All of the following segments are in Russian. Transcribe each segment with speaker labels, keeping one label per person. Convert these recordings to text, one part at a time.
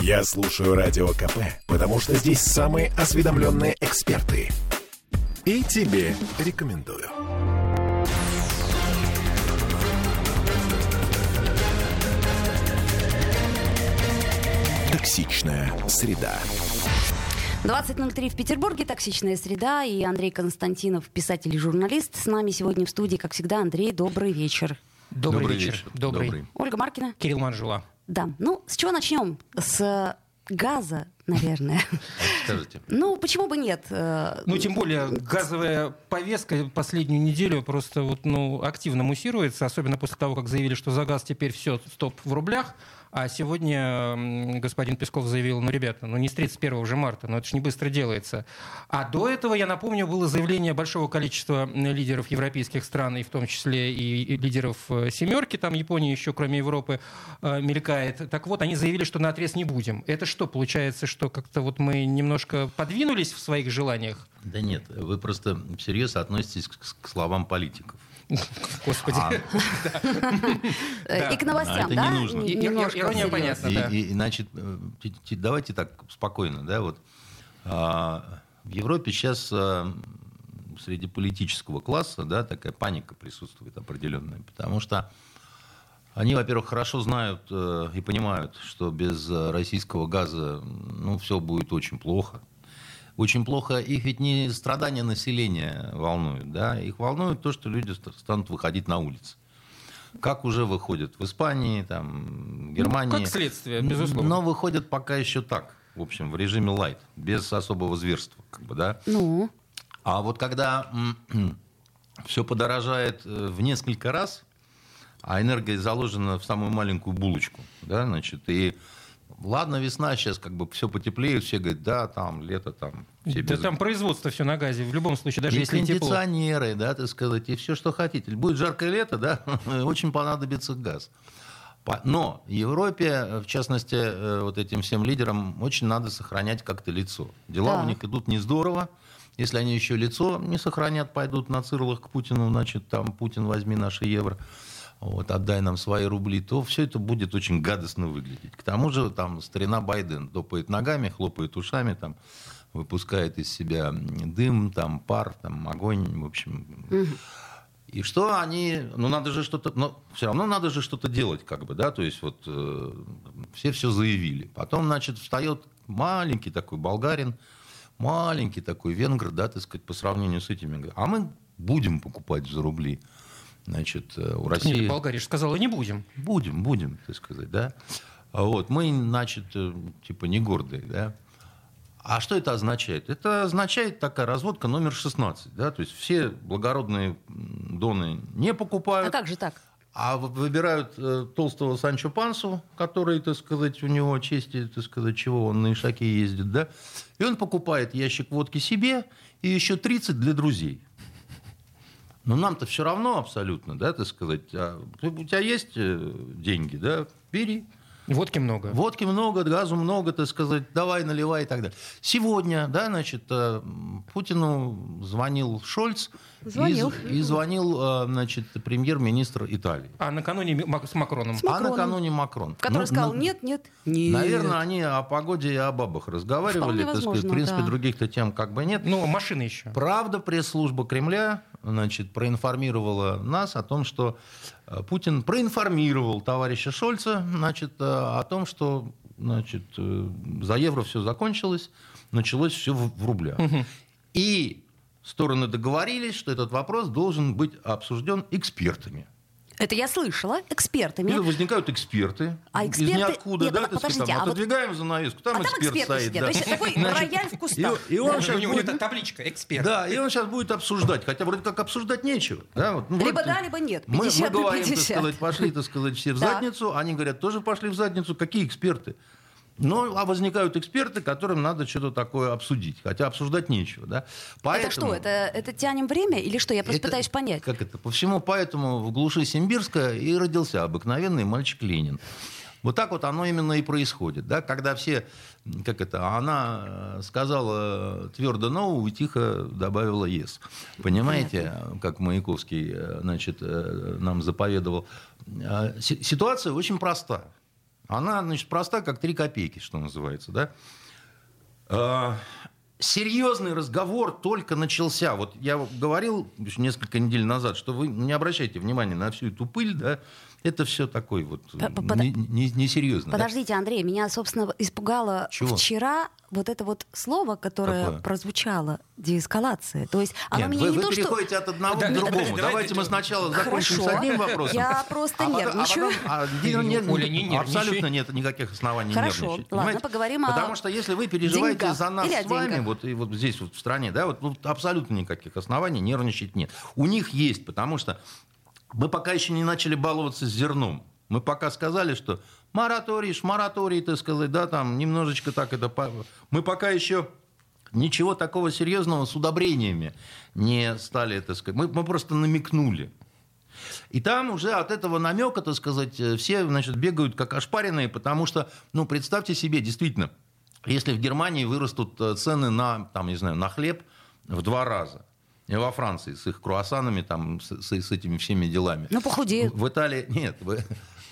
Speaker 1: Я слушаю Радио КП, потому что здесь самые осведомленные эксперты. И тебе рекомендую. Токсичная среда.
Speaker 2: 20.03 в Петербурге, токсичная среда, и Андрей Константинов, писатель и журналист, с нами сегодня в студии, как всегда. Андрей, добрый вечер.
Speaker 3: Добрый,
Speaker 4: Добрый
Speaker 3: вечер.
Speaker 4: вечер.
Speaker 3: Добрый.
Speaker 4: Добрый.
Speaker 2: Ольга Маркина.
Speaker 3: Кирилл Манжула.
Speaker 2: Да, ну, с чего начнем? С газа, наверное.
Speaker 4: Скажите.
Speaker 2: Ну, почему бы нет? Э,
Speaker 3: Ну, тем более, газовая повестка последнюю неделю просто вот, ну, активно муссируется, особенно после того, как заявили, что за газ теперь все, стоп в рублях. А сегодня господин Песков заявил, ну, ребята, ну не с 31 же марта, но это же не быстро делается. А до этого, я напомню, было заявление большого количества лидеров европейских стран, и в том числе и, лидеров э, «семерки», там Япония еще, кроме Европы, э, мелькает. Так вот, они заявили, что на отрез не будем. Это что, получается, что как-то вот мы немножко подвинулись в своих желаниях?
Speaker 4: Да нет, вы просто всерьез относитесь к словам политиков.
Speaker 3: Господи.
Speaker 4: А,
Speaker 2: И к новостям,
Speaker 4: А это
Speaker 2: да?
Speaker 3: ирония понятна. да.
Speaker 4: и- и, значит, э, давайте так спокойно, да, вот а, в Европе сейчас среди политического класса, да, такая паника присутствует определенная, потому что они, во-первых, хорошо знают э, и понимают, что без э, российского газа, ну, все будет очень плохо. Очень плохо. Их ведь не страдания населения волнуют, да, их волнует то, что люди ст- станут выходить на улицы. Как уже выходят в Испании, там, в Германии.
Speaker 3: Ну, как следствие, безусловно.
Speaker 4: Но выходят пока еще так, в общем, в режиме лайт, без особого зверства, как бы, да.
Speaker 2: Ну,
Speaker 4: А вот когда все подорожает э, в несколько раз, а энергия заложена в самую маленькую булочку, да, значит, и ладно, весна сейчас как бы все потеплеет, все говорят, да, там лето, там все
Speaker 3: Да
Speaker 4: без-
Speaker 3: там производство все на газе, в любом случае, даже
Speaker 4: и
Speaker 3: если тепло.
Speaker 4: кондиционеры, да, так сказать, и все, что хотите. Будет жаркое лето, да, очень понадобится газ. Но Европе, в частности, э, вот этим всем лидерам, очень надо сохранять как-то лицо. Дела
Speaker 2: Так.
Speaker 4: у них идут не здорово. Если они еще лицо не сохранят, пойдут на цирлах к Путину, значит, там, Путин, возьми наши евро, вот, отдай нам свои рубли, то все это будет очень гадостно выглядеть. К тому же, там, старина Байден топает ногами, хлопает ушами, там, выпускает из себя дым, там, пар, там, огонь, в общем. И что они, ну надо же что-то, но все равно надо же что-то делать, как бы, да, то есть вот э, все все заявили. Потом, значит, встает маленький такой болгарин, маленький такой венгр, да, так сказать, по сравнению с этими. А мы будем покупать за рубли. Значит, э, у
Speaker 3: Нет,
Speaker 4: России...
Speaker 3: Болгария же сказала, не будем.
Speaker 4: Будем, будем, так сказать, да. А Вот, мы, значит, э, типа не гордые, да. А что это означает? Это означает такая разводка номер 16, да, то есть все благородные доны не покупают,
Speaker 2: а как же так?
Speaker 4: а выбирают э, толстого Санчо Пансу, который, так сказать, у него чести, так сказать, чего он на Ишаке ездит, да, и он покупает ящик водки себе и еще 30 для друзей. Но нам-то все равно абсолютно, да, так сказать, а у тебя есть э, деньги, да, бери.
Speaker 3: Водки много.
Speaker 4: Водки много, газу много, так сказать, давай, наливай и так далее. Сегодня, да, значит, э, Путину звонил Шольц
Speaker 2: Звонил.
Speaker 4: И, и звонил, э, значит, премьер-министр Италии.
Speaker 3: А накануне с Макроном.
Speaker 2: С
Speaker 4: А
Speaker 2: Макроном.
Speaker 4: накануне Макрон.
Speaker 2: Который
Speaker 4: Ну,
Speaker 2: сказал,
Speaker 4: ну,
Speaker 2: нет, нет, нет.
Speaker 4: Наверное, они о погоде и о бабах разговаривали. Так сказать. В принципе,
Speaker 2: да.
Speaker 4: других-то тем как бы нет.
Speaker 3: Ну, машины еще.
Speaker 4: Правда, пресс-служба Кремля значит, проинформировала нас о том, что Путин проинформировал товарища Шольца значит, э, о том, что значит, э, за евро все закончилось, началось все в, в рублях. И стороны договорились, что этот вопрос должен быть обсужден экспертами.
Speaker 2: Это я слышала, экспертами.
Speaker 4: И возникают эксперты.
Speaker 2: А
Speaker 4: Из
Speaker 2: эксперты-
Speaker 4: ниоткуда,
Speaker 2: Нет,
Speaker 4: да,
Speaker 2: ну,
Speaker 4: так сказать,
Speaker 2: подождите,
Speaker 4: там,
Speaker 2: а вот-
Speaker 4: отодвигаем занавеску, там
Speaker 2: а там
Speaker 4: эксперт
Speaker 2: эксперты
Speaker 4: стоит.
Speaker 2: сидят.
Speaker 4: да.
Speaker 2: То есть такой
Speaker 4: Значит,
Speaker 2: рояль в кустах.
Speaker 4: И, и он
Speaker 3: Да,
Speaker 4: сейчас
Speaker 3: у него
Speaker 4: будет-
Speaker 3: это табличка, эксперт.
Speaker 4: Да, и он сейчас будет обсуждать, хотя вроде как обсуждать нечего. Да, вот, ну,
Speaker 2: Либо
Speaker 4: вроде-
Speaker 2: да, либо нет.
Speaker 4: Мы, мы
Speaker 2: 50 на
Speaker 4: говорим, так
Speaker 2: 50.
Speaker 4: сказать, пошли, так сказать, все в задницу, они говорят, тоже пошли в задницу. Какие эксперты? Ну, а возникают эксперты, которым надо что-то такое обсудить, хотя обсуждать нечего, да.
Speaker 2: Это
Speaker 4: Поэтому-
Speaker 2: что, это, это тянем время или что? Я просто
Speaker 4: это-
Speaker 2: пытаюсь понять.
Speaker 4: Как это? По всему поэтому в глуши Симбирска и родился обыкновенный мальчик Ленин. Вот так вот оно именно и происходит. Да? Когда все, как это, она э, сказала твердо «no» и тихо добавила «yes». Понимаете, как Маяковский э, значит, э, нам заповедовал? Си- Ситуация очень проста. Она, значит, проста, как три копейки, что называется, да. А, серьезный разговор только начался. Вот я говорил несколько недель назад, что вы не обращайте внимания на всю эту пыль, да, это все такой вот
Speaker 2: Под-
Speaker 4: не- не- несерьезно. да.
Speaker 2: Подождите, Андрей, меня, собственно, испугало
Speaker 4: Чего?
Speaker 2: вчера вот это вот слово, которое
Speaker 4: Какое?
Speaker 2: прозвучало, деэскалация. То есть оно
Speaker 4: Нет,
Speaker 2: меня
Speaker 4: вы,
Speaker 2: не
Speaker 4: вы
Speaker 2: то, что...
Speaker 4: переходите от одного
Speaker 3: Да,
Speaker 4: к другому.
Speaker 3: давайте-
Speaker 4: Давайте мы сначала закончим
Speaker 2: Хорошо.
Speaker 4: с одним вопросом.
Speaker 2: Я просто
Speaker 4: а потом- а
Speaker 2: нервничаю.
Speaker 4: потом- а,
Speaker 3: Ты,
Speaker 4: не- не-
Speaker 3: Оля, не нервничай.
Speaker 4: Абсолютно нет никаких оснований
Speaker 2: Хорошо,
Speaker 4: нервничать.
Speaker 2: ладно,
Speaker 4: понимаете?
Speaker 2: поговорим о
Speaker 4: Потому что если вы переживаете
Speaker 2: деньгах
Speaker 4: за нас
Speaker 2: или
Speaker 4: с вами, вот, и вот здесь вот в стране, да, вот, вот абсолютно никаких оснований нервничать нет. У них есть, потому что мы пока еще не начали баловаться с зерном. Мы пока сказали, что мораторий, ж мораторий, так сказать, да, там немножечко так это... Мы пока еще ничего такого серьезного с удобрениями не стали, так сказать. Мы, мы просто намекнули. И там уже от этого намека, так сказать, э, все, значит, бегают как ошпаренные, потому что, ну, представьте себе, действительно, если в Германии вырастут э, цены на, там, не знаю, на хлеб в два раза, во Франции с их круассанами, там, с, с- этими всеми делами.
Speaker 2: Ну, похудеют.
Speaker 4: В Италии, нет,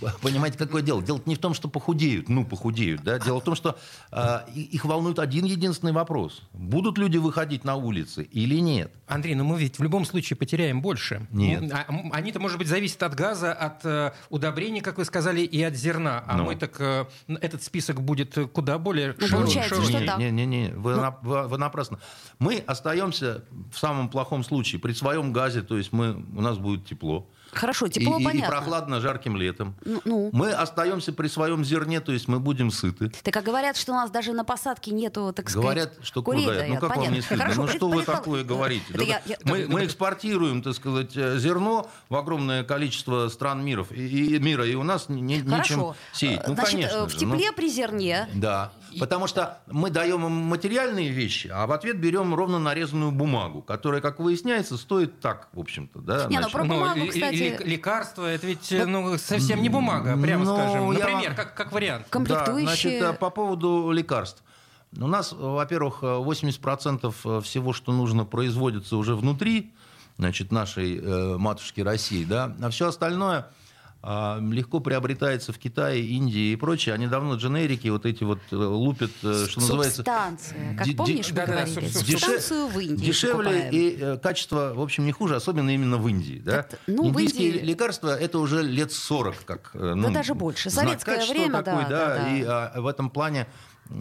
Speaker 4: понимаете, какое дело? Дело не в том, что похудеют, ну, похудеют, да, дело в том, что э, их волнует один единственный вопрос. Будут люди выходить на улицы или нет?
Speaker 3: Андрей, ну мы ведь в любом случае потеряем больше.
Speaker 4: Нет.
Speaker 3: Ну, а, Они-то, может быть, зависят от газа, от э, удобрений, как вы сказали, и от зерна. А
Speaker 4: Ну.
Speaker 3: мы так э, этот список будет куда более
Speaker 2: Ну,
Speaker 3: широкий.
Speaker 2: получается,
Speaker 3: широкий.
Speaker 4: не. Не, не, не, вы, на- вы- вы напрасно. Мы остаемся в самом плохом случае при своем газе, то есть мы, у нас будет тепло.
Speaker 2: Хорошо, тепло
Speaker 4: и, и- и
Speaker 2: понятно.
Speaker 4: прохладно жарким летом.
Speaker 2: Ну, ну.
Speaker 4: Мы остаемся при своем зерне, то есть мы будем сыты.
Speaker 2: Так а говорят, что у нас даже на посадке нету, так сказать,
Speaker 4: Говорят, что
Speaker 2: курей
Speaker 4: куда? Ну
Speaker 2: дают.
Speaker 4: как вам
Speaker 2: Понятно.
Speaker 4: не стыдно?
Speaker 2: Хорошо,
Speaker 4: ну что вы такое говорите? Да
Speaker 2: я- я-
Speaker 4: мы, мы экспортируем, так сказать, э, зерно в огромное количество стран миров, и, и мира, и у нас не, не- нечем сеять. Ну,
Speaker 2: Значит,
Speaker 4: конечно
Speaker 2: э, в
Speaker 4: же, ну.
Speaker 2: тепле при зерне
Speaker 4: Да, потому что мы даем им материальные вещи, а в ответ берем ровно нарезанную бумагу, которая, как выясняется, стоит так, в общем-то. Да,
Speaker 2: Не, ну, про
Speaker 3: Ну,
Speaker 2: бумагу, кстати-
Speaker 3: ли- лекарства, это ведь э, ну, совсем не бумага, прямо
Speaker 4: Ну,
Speaker 3: скажем.
Speaker 4: я
Speaker 3: Например,
Speaker 4: вам-
Speaker 3: как, как вариант.
Speaker 2: комплектующие.
Speaker 4: Да, значит, э, по поводу лекарств. У нас, э, во-первых, э, 80% всего, что нужно, производится уже внутри значит, нашей э, матушки России, да, а все остальное легко приобретается в Китае, Индии и прочее. Они давно дженерики вот эти вот э, лупят, э, что называется...
Speaker 2: Субстанция. Как помнишь, мы
Speaker 3: да-да-да,
Speaker 2: говорили?
Speaker 3: суб-
Speaker 4: Деше-
Speaker 2: Субстанцию в Индии
Speaker 4: Дешевле
Speaker 2: покупаем.
Speaker 4: и э, качество, в общем, не хуже, особенно именно в Индии. Да?
Speaker 2: Ну,
Speaker 4: Индийские
Speaker 2: Индии-
Speaker 4: лекарства это уже лет 40, как ну,
Speaker 2: даже больше. Советское время,
Speaker 4: такой,
Speaker 2: да, да, да.
Speaker 4: И а, в этом плане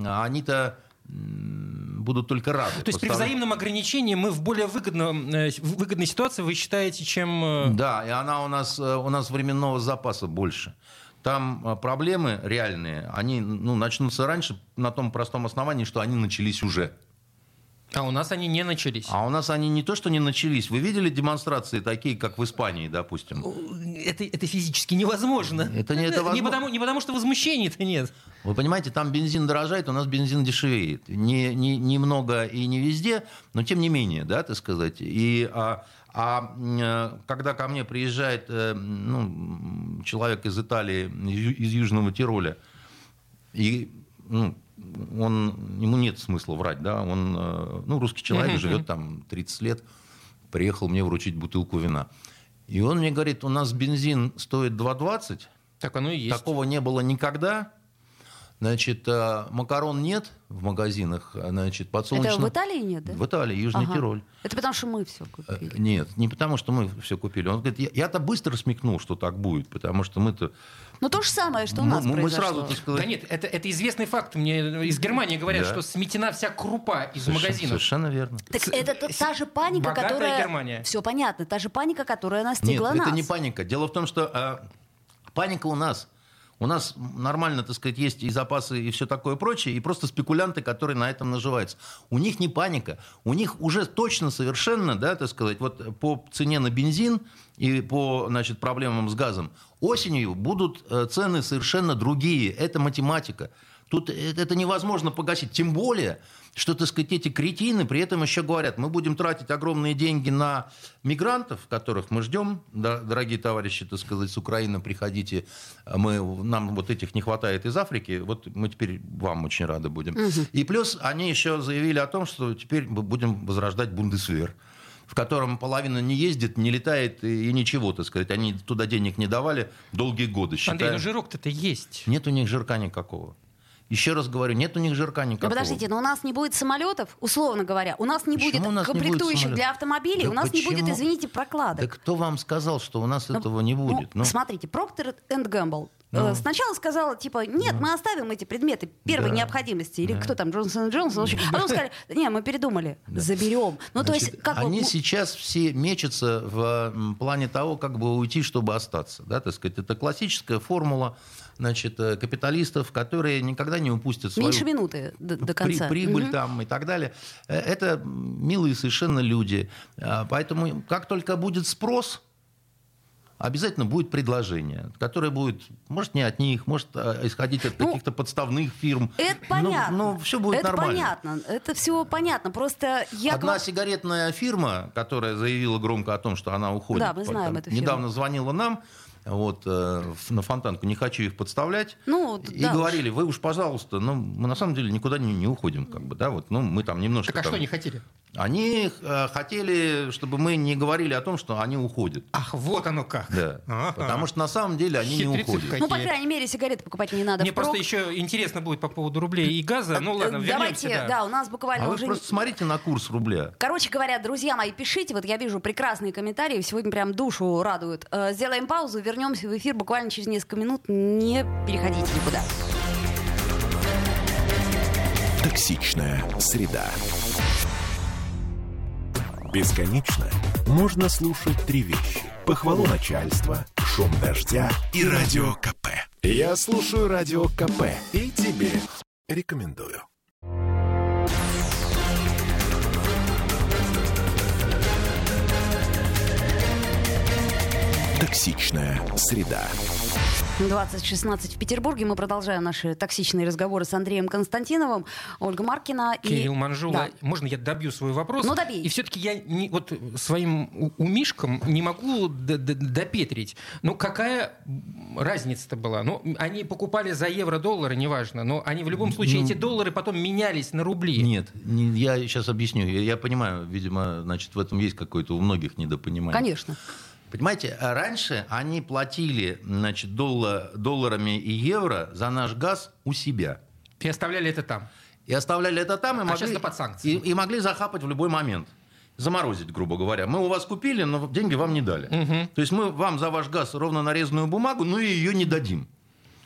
Speaker 4: а, они-то м, будут только рады.
Speaker 3: То есть при взаимном ограничении мы в более выгодном, э, выгодной ситуации, вы считаете, чем... э,
Speaker 4: Да, и она у нас, э, у нас временного запаса больше. Там проблемы реальные, они ну, начнутся раньше на том простом основании, что они начались уже.
Speaker 3: А у нас они не начались.
Speaker 4: А у нас они не то, что не начались. Вы видели демонстрации такие, как в Испании, допустим?
Speaker 3: Это, это физически невозможно.
Speaker 4: Это не- это
Speaker 3: не,
Speaker 4: возможно.
Speaker 3: потому, не потому, что возмущений-то нет.
Speaker 4: Вы понимаете, там бензин дорожает, у нас бензин дешевеет. Не, не, немного и не везде, но тем не менее, да, так сказать. И, а, а, э, когда ко мне приезжает э, ну, человек из Италии, из Южного Тироля, и ну, он, ему нет смысла врать, да, он, э, ну, русский человек, живет там 30 лет, приехал мне вручить бутылку вина. И он мне говорит, у нас бензин стоит 2,20,
Speaker 3: Так оно и есть.
Speaker 4: Такого не было никогда. Значит, э, макарон нет в магазинах, а, значит, подсолнечный...
Speaker 2: Это в Италии нет, да?
Speaker 4: В Италии, Южный
Speaker 2: Ага.
Speaker 4: Тироль.
Speaker 2: Это потому, что мы все
Speaker 4: Э,
Speaker 2: купили.
Speaker 4: Нет, не потому, что мы все купили. Он говорит, я- я-то быстро смекнул, что так будет, потому что мы-то...
Speaker 2: Ну, то же самое, что у
Speaker 4: мы,
Speaker 2: нас
Speaker 4: мы- мы
Speaker 2: произошло.
Speaker 4: сразу, так сказать...
Speaker 3: Да нет, это, это известный факт. Мне из Германии говорят,
Speaker 4: Да.
Speaker 3: что сметена вся крупа из
Speaker 4: совершенно-
Speaker 3: магазинов.
Speaker 4: Совершенно верно.
Speaker 2: Так
Speaker 3: С-
Speaker 2: это та- же паника,
Speaker 3: богатая
Speaker 2: которая...
Speaker 3: Германия.
Speaker 2: Все понятно, та же паника, которая
Speaker 4: Нет,
Speaker 2: настигла нас.
Speaker 4: это не паника. Дело в том, что э, паника у нас. У нас нормально, так сказать, есть и запасы, и все такое прочее, и просто спекулянты, которые на этом наживаются. У них не паника. У них уже точно совершенно, да, так сказать, вот по цене на бензин и по, значит, проблемам с газом, осенью будут э, цены совершенно другие. Это математика. Тут э- это невозможно погасить. Тем более, что, так сказать, эти кретины при этом еще говорят, мы будем тратить огромные деньги на мигрантов, которых мы ждем. Да, дорогие товарищи, так сказать, с Украины приходите. Мы, нам вот этих не хватает из Африки. Вот мы теперь вам очень рады будем. И плюс они еще заявили о том, что теперь мы будем возрождать Бундесвер. в котором половина не ездит, не летает и, ничего, так сказать. Они туда денег не давали долгие годы.
Speaker 3: Андрей,
Speaker 4: считая-
Speaker 3: ну жирок-то есть.
Speaker 4: Нет у них жирка никакого. Еще раз говорю, нет у них жирка
Speaker 2: Да
Speaker 4: никакого.
Speaker 2: подождите, но у нас не будет самолетов, условно говоря. У нас не
Speaker 4: Почему
Speaker 2: будет
Speaker 4: не
Speaker 2: комплектующих для автомобилей,
Speaker 4: Да
Speaker 2: у нас не будет,
Speaker 4: почему?
Speaker 2: извините,
Speaker 4: Да
Speaker 2: прокладок.
Speaker 4: кто вам сказал, что у нас
Speaker 2: Ну,
Speaker 4: этого не будет?
Speaker 2: Ну,
Speaker 4: Ну,
Speaker 2: смотрите, Procter Gamble
Speaker 4: Ну.
Speaker 2: э, сначала сказала, типа, нет, мы оставим эти предметы первой
Speaker 4: Да.
Speaker 2: необходимости. Или кто там, Джонсон Джонсон. в общем. А потом сказали, не, мы передумали, заберем. Ну, то
Speaker 4: Значит,
Speaker 2: есть, как
Speaker 4: они
Speaker 2: бы,
Speaker 4: сейчас все мечутся в плане того, как бы уйти, чтобы остаться. Да, так сказать, это классическая формула значит, э, капиталистов, которые никогда не упустят свою
Speaker 2: меньше минуты до, до
Speaker 4: при-
Speaker 2: конца.
Speaker 4: прибыль
Speaker 2: Мгм.
Speaker 4: там и так далее. Э, Это милые совершенно люди. А, Поэтому как только будет спрос, обязательно будет предложение, которое будет, может, не от них, может, а, исходить от
Speaker 2: Ну,
Speaker 4: каких-то подставных фирм.
Speaker 2: Это
Speaker 4: Ну,
Speaker 2: понятно.
Speaker 4: Ну, все будет
Speaker 2: это
Speaker 4: нормально.
Speaker 2: понятно. Это все понятно. Просто я...
Speaker 4: Одна
Speaker 2: говорю-
Speaker 4: сигаретная фирма, которая заявила громко о том, что она уходит,
Speaker 2: Да, мы знаем
Speaker 4: там,
Speaker 2: эту фирму.
Speaker 4: недавно звонила нам вот, э, на фонтанку, не хочу их подставлять,
Speaker 2: Ну,
Speaker 4: и
Speaker 2: да уж.
Speaker 4: говорили, вы уж, пожалуйста, ну, мы на самом деле никуда не, не уходим, как бы, да, вот, ну, мы там немножко...
Speaker 3: Так а
Speaker 4: там-
Speaker 3: что они хотели?
Speaker 4: Они э, хотели, чтобы мы не говорили о том, что они уходят.
Speaker 3: Ах, вот оно как.
Speaker 4: Да.
Speaker 3: Ага.
Speaker 4: Потому что на самом деле они не
Speaker 3: Хитрецы
Speaker 4: уходят.
Speaker 3: какие.
Speaker 2: Ну, по крайней мере, сигареты покупать не надо
Speaker 3: Мне
Speaker 2: впрок.
Speaker 3: просто еще интересно будет по поводу рублей и газа. Ну ладно, вернемся.
Speaker 2: Давайте, да. у нас буквально
Speaker 4: А вы
Speaker 2: уже...
Speaker 4: просто смотрите на курс рубля.
Speaker 2: Короче говоря, друзья мои, пишите. Вот я вижу прекрасные комментарии. Сегодня прям душу радуют. Э, Сделаем паузу, вернемся в эфир буквально через несколько минут. Не переходите никуда.
Speaker 1: Токсичная среда. Бесконечно можно слушать три вещи. Похвалу начальства, шум дождя и радио КП. Я слушаю радио КП и тебе рекомендую. Токсичная среда.
Speaker 2: 2016 в Петербурге. Мы продолжаем наши токсичные разговоры с Андреем Константиновым, Ольга Маркина и...
Speaker 3: Кирилл Манжула,
Speaker 2: Да.
Speaker 3: можно я добью свой вопрос?
Speaker 2: Ну, добей.
Speaker 3: И все-таки я не, вот своим умишкам не могу д- д- допетрить. Ну, какая разница-то была? Ну, они покупали за евро-доллары, неважно, но они в любом случае,
Speaker 4: Ну,
Speaker 3: эти доллары потом менялись на рубли.
Speaker 4: Нет, не- я сейчас объясню. Я, я понимаю, видимо, значит, в этом есть какое-то у многих недопонимание.
Speaker 2: Конечно.
Speaker 4: Понимаете, а раньше они платили значит, долла- долларами и евро за наш газ у себя.
Speaker 3: И оставляли это там.
Speaker 4: И оставляли это там и могли,
Speaker 3: сейчас это под санкции.
Speaker 4: и, и могли захапать в любой момент. Заморозить, грубо говоря. Мы у вас купили, но деньги вам не дали. То есть мы вам за ваш газ ровно нарезанную бумагу, но и ее не дадим.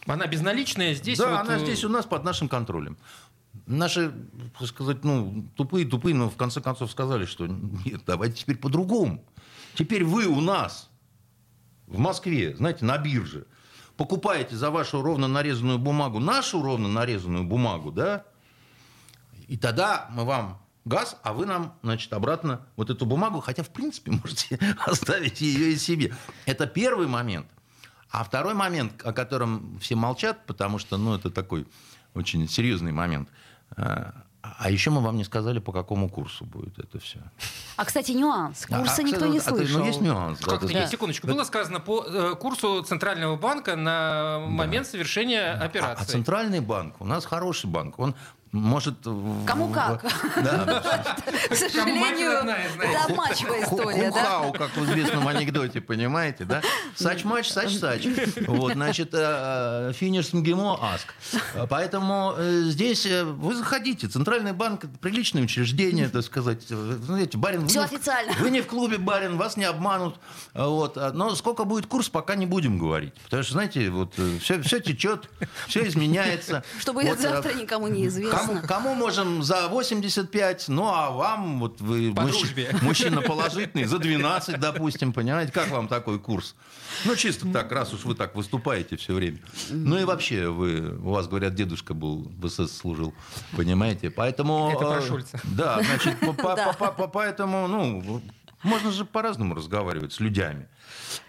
Speaker 3: Она безналичная, здесь
Speaker 4: да,
Speaker 3: вот,
Speaker 4: она
Speaker 3: э,
Speaker 4: здесь у нас под нашим контролем. Наши, так сказать, ну, тупые-тупые, но в конце концов сказали, что нет, давайте теперь по-другому. Теперь вы у нас в Москве, знаете, на бирже, покупаете за вашу ровно нарезанную бумагу нашу ровно нарезанную бумагу, да, и тогда мы вам газ, а вы нам, значит, обратно вот эту бумагу, хотя, в принципе, можете оставить ее и себе. Это первый момент. А второй момент, о котором все молчат, потому что, ну, это такой очень серьезный момент. А а еще мы вам не сказали, по какому курсу будет это все.
Speaker 2: А, кстати, нюанс. Курса
Speaker 4: А,
Speaker 2: никто не
Speaker 4: а, а,
Speaker 2: слышал.
Speaker 4: Ну, есть нюанс. да,
Speaker 3: Как
Speaker 4: это-
Speaker 3: нет, секундочку. Было сказано по э, курсу Центрального банка на момент совершения
Speaker 4: А, а
Speaker 3: операции.
Speaker 4: Центральный банк, у нас хороший банк, он может...
Speaker 2: Кому как.
Speaker 4: Да,
Speaker 2: К сожалению, это обманчивая история, да?
Speaker 4: Ху-хау, как в известном анекдоте, понимаете, да? Сач-мач, сач-сач. Вот, значит, э, э, финиш МГИМО аск. Поэтому э, здесь вы заходите. Центральный банк – приличное учреждение, так сказать. Знаете, барин, вы
Speaker 2: Всё
Speaker 4: не в-
Speaker 2: официально.
Speaker 4: Вы не в клубе барин, вас не обманут. Вот. Но сколько будет курс, пока не будем говорить. Потому что, знаете, вот все, все течет, все изменяется.
Speaker 2: Что будет
Speaker 4: Вот,
Speaker 2: завтра, никому не известно.
Speaker 4: Кому можем за 85, ну а вам, вот вы
Speaker 3: По
Speaker 4: мужч- мужчина положительный, за 12, допустим, понимаете, как вам такой курс? Ну, чисто так, раз уж вы так выступаете все время. Ну и вообще, вы, у вас, говорят, дедушка был, в СС служил, понимаете, поэтому...
Speaker 3: Это про
Speaker 4: э,
Speaker 3: Шульца.
Speaker 4: Да, значит, по- по-
Speaker 2: Да.
Speaker 4: по- по- поэтому, ну, можно же по-разному разговаривать с людьми.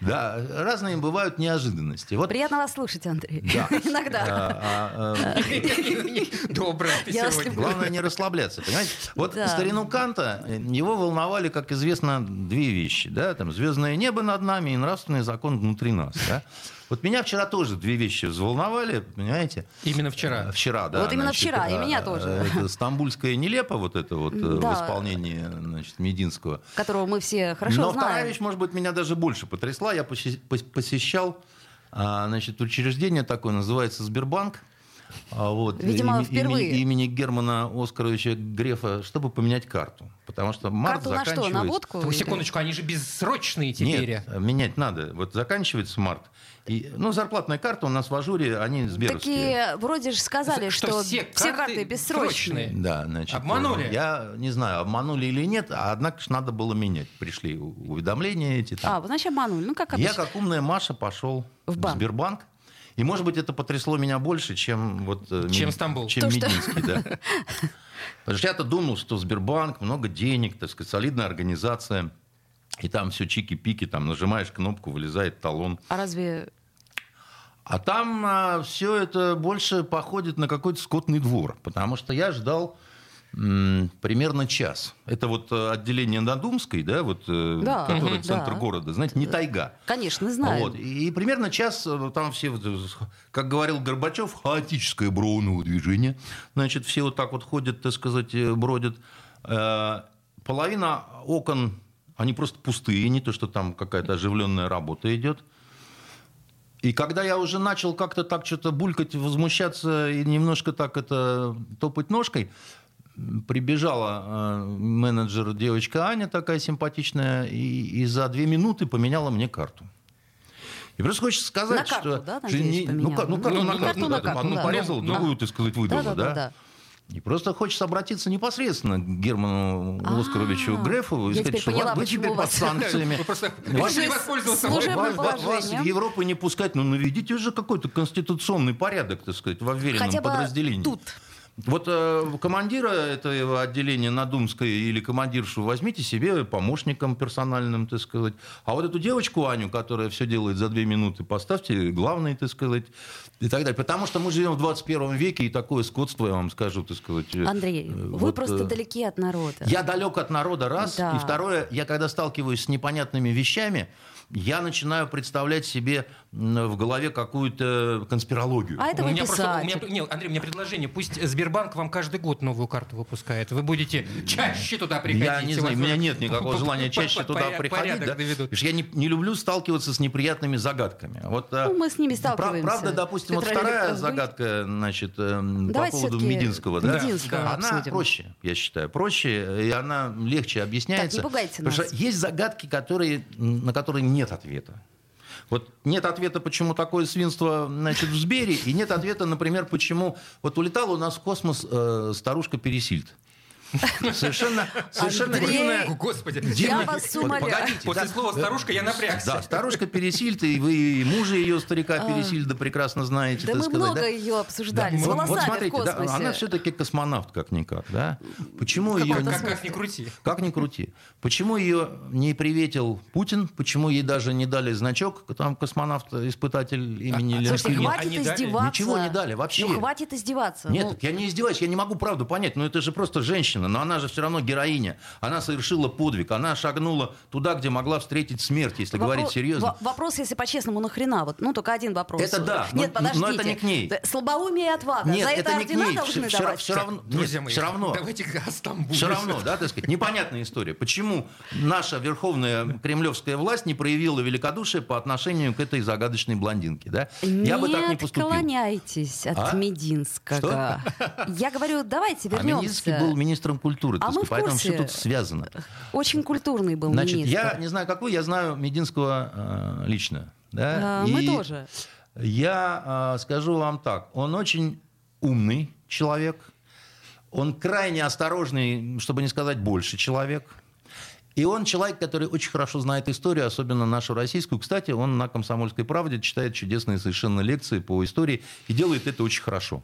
Speaker 4: Да, разные бывают неожиданности. Вот
Speaker 2: Приятно вас слушать, Андрей.
Speaker 4: Да.
Speaker 2: Иногда.
Speaker 4: а, а, а,
Speaker 3: Доброе ты сегодня.
Speaker 4: Главное не расслабляться, понимаете? Вот старину Канта, э, его волновали, как известно, две вещи. Да? Там, звездное небо над нами и нравственный закон внутри нас. Да? Вот меня вчера тоже две вещи взволновали, понимаете?
Speaker 3: Именно вчера.
Speaker 4: Э, Вчера, да.
Speaker 2: Вот именно вчера, и меня тоже.
Speaker 4: Это «Стамбульская нелепо», вот это вот э,
Speaker 2: Да.
Speaker 4: в исполнении значит, Мединского.
Speaker 2: Которого мы все хорошо
Speaker 4: Но вторая
Speaker 2: знаем.
Speaker 4: вещь, может быть, меня даже больше потрясла. Я посещал а, значит, учреждение такое, называется Сбербанк. А, Вот,
Speaker 2: Видимо,
Speaker 4: ими-
Speaker 2: впервые.
Speaker 4: Имени, имени Германа Оскаровича Грефа, чтобы поменять карту. Потому что март
Speaker 2: Карту на что? На
Speaker 4: заканчивается.
Speaker 2: водку? Или-
Speaker 3: секундочку, они же бессрочные теперь.
Speaker 4: Нет, менять надо. Вот заканчивается март. И, ну, зарплатная карта у нас в ажуре, они сберовские.
Speaker 2: Такие вроде же сказали,
Speaker 3: Что
Speaker 2: что,
Speaker 3: все
Speaker 2: карты,
Speaker 3: карты
Speaker 2: бессрочные.
Speaker 3: срочные.
Speaker 4: Да, значит,
Speaker 3: Обманули?
Speaker 4: Я не знаю, обманули или нет, а однако ж надо было менять. Пришли уведомления эти. Там.
Speaker 2: А, значит обманули. Ну, как
Speaker 4: Я,
Speaker 2: обычно.
Speaker 4: как умная Маша, пошел
Speaker 2: В
Speaker 4: в,
Speaker 2: банк.
Speaker 4: Сбербанк. И, может быть, это потрясло меня больше, чем вот э,
Speaker 3: Чем
Speaker 4: Ми-
Speaker 3: Стамбул.
Speaker 4: Чем
Speaker 2: То, что-
Speaker 4: Мединский, да. Потому что я-то думал, что Сбербанк, много денег, так сказать, солидная организация. И там все чики-пики, там нажимаешь кнопку, вылезает талон.
Speaker 2: А разве...
Speaker 4: А там все это больше походит на какой-то скотный двор, потому что я ждал примерно час. Это вот э, отделение на Думской, да, вот, э,
Speaker 2: Да,
Speaker 4: которое
Speaker 2: мгм,
Speaker 4: центр
Speaker 2: да.
Speaker 4: города, знаете, не тайга.
Speaker 2: Конечно, знаем.
Speaker 4: Вот. И примерно час э, там все, как говорил Горбачев, хаотическое броуновое движение. Значит, все вот так вот ходят, так сказать, бродят. Половина окон, они просто пустые, не то, что там какая-то оживленная работа идет. И когда я уже начал как-то так что-то булькать, возмущаться и немножко так это топать ножкой, прибежала э, менеджер девочка Аня такая симпатичная и, и за две минуты поменяла мне карту. И просто хочется сказать,
Speaker 2: На карту,
Speaker 4: что...
Speaker 2: да, надеюсь,
Speaker 4: не- ну, ну, карту
Speaker 3: Ну,
Speaker 4: на
Speaker 3: ну,
Speaker 4: карту.
Speaker 2: карту на
Speaker 4: да,
Speaker 2: карту,
Speaker 4: Одну
Speaker 2: да.
Speaker 4: порезал,
Speaker 3: Ну,
Speaker 4: другую, так сказать, выдала,
Speaker 2: Да-да-да,
Speaker 4: да?
Speaker 2: да.
Speaker 4: И просто хочется обратиться непосредственно к Герману
Speaker 2: А,
Speaker 4: Оскаровичу Грефу и
Speaker 2: я
Speaker 4: сказать, что
Speaker 2: поняла,
Speaker 4: вы теперь под санкциями. Вас- вас- вас в. Европу не пускать, ну наведите уже какой-то конституционный порядок, так сказать, в уверенном подразделении.
Speaker 2: тут.
Speaker 4: Вот э, командира этого отделения на Думской или командиршу возьмите себе помощником персональным, так сказать. А вот эту девочку Аню, которая все делает за две минуты, поставьте главной, так сказать, и так далее. Потому что мы живем в 21 веке, и такое скотство, я вам скажу, так сказать. э,
Speaker 2: Андрей,
Speaker 4: э,
Speaker 2: вы
Speaker 4: вот,
Speaker 2: просто
Speaker 4: э,
Speaker 2: далеки от народа.
Speaker 4: я далек от народа, раз.
Speaker 2: Да.
Speaker 4: И второе, я когда сталкиваюсь с непонятными вещами, я начинаю представлять себе в голове какую-то конспирологию.
Speaker 2: А это
Speaker 3: У меня просто, у меня, нет, Андрей, у меня предложение. Пусть Сбербанк вам каждый год новую карту выпускает. Вы будете чаще туда приходить.
Speaker 4: Я не знаю, у меня нет никакого желания чаще туда приходить. да. Потому я не, не люблю сталкиваться с неприятными загадками. Вот, э,
Speaker 2: Ну, мы с ними сталкиваемся.
Speaker 4: Правда, допустим, вот вторая загадка, значит, э, по поводу Мединского. Да,
Speaker 2: Мединского
Speaker 4: она
Speaker 2: обсудим.
Speaker 4: проще, я считаю, проще, и она легче объясняется.
Speaker 2: Так, не пугайте
Speaker 4: Потому
Speaker 2: нас.
Speaker 4: что есть загадки, которые, на которые нет ответа. Вот нет ответа, почему такое свинство значит, в Сбере, и нет ответа, например, почему... Вот улетала у нас в космос э, старушка Пересильд. Совершенно, совершенно.
Speaker 3: О, Господи.
Speaker 2: Я вас умоляю.
Speaker 4: погодите,
Speaker 3: После
Speaker 4: да.
Speaker 3: слова старушка я напрягся.
Speaker 4: Да, старушка Пересильд, и вы и мужа ее, старика Пересильда, прекрасно знаете,
Speaker 2: Да мы
Speaker 4: сказать.
Speaker 2: много
Speaker 4: да?
Speaker 2: ее обсуждали. С волосами
Speaker 4: смотрите,
Speaker 2: в
Speaker 4: да,
Speaker 2: космосе.
Speaker 4: она все-таки космонавт, как-никак, да? Почему ее...
Speaker 3: Как, ни крути.
Speaker 4: Как ни крути. Почему ее не приветил Путин? Почему ей даже не дали значок, там космонавт-испытатель имени
Speaker 3: А, а,
Speaker 4: Ленского?
Speaker 2: Хватит издеваться.
Speaker 4: Ничего не дали вообще.
Speaker 2: Ну, хватит издеваться.
Speaker 4: Нет,
Speaker 2: Ну,
Speaker 4: так я не издеваюсь, я не могу правду понять, но это же просто женщина, но она же все равно героиня. Она совершила подвиг, она шагнула туда, где могла встретить смерть, если
Speaker 2: вопро-
Speaker 4: говорить серьезно.
Speaker 2: во- Вопрос, если по-честному, нахрена? Вот, ну, только один вопрос.
Speaker 4: Это да, но-
Speaker 2: Нет,
Speaker 4: но это
Speaker 2: подождите.
Speaker 4: не к ней.
Speaker 2: Да, Слабоумие и отвага.
Speaker 4: Нет,
Speaker 2: За это,
Speaker 4: это не к
Speaker 2: ордена
Speaker 4: ней.
Speaker 2: должны
Speaker 4: Все,
Speaker 2: давать?
Speaker 4: все равно,
Speaker 3: Друзья
Speaker 4: нет,
Speaker 3: мои,
Speaker 4: все равно.
Speaker 3: давайте о Стамбуле.
Speaker 4: Все равно, да, так сказать, непонятная история. Почему наша верховная кремлевская власть не проявила великодушие по отношению к этой загадочной блондинке, да? Я бы так не поступил.
Speaker 2: отклоняйтесь от
Speaker 4: А?
Speaker 2: Мединского. Я говорю, давайте
Speaker 4: А Мединский
Speaker 2: вернемся.
Speaker 4: был министром культуры,
Speaker 2: А мы в
Speaker 4: поэтому
Speaker 2: курсе.
Speaker 4: все тут связано.
Speaker 2: Очень культурный был
Speaker 4: Значит,
Speaker 2: министр.
Speaker 4: я не знаю, как вы, я знаю Мединского э, лично. Да?
Speaker 2: А, Мы тоже.
Speaker 4: Я э, скажу вам так, он очень умный человек, он крайне осторожный, чтобы не сказать больше человек. И он человек, который очень хорошо знает историю, особенно нашу российскую. Кстати, он на «Комсомольской правде» читает чудесные совершенно лекции по истории и делает это очень хорошо.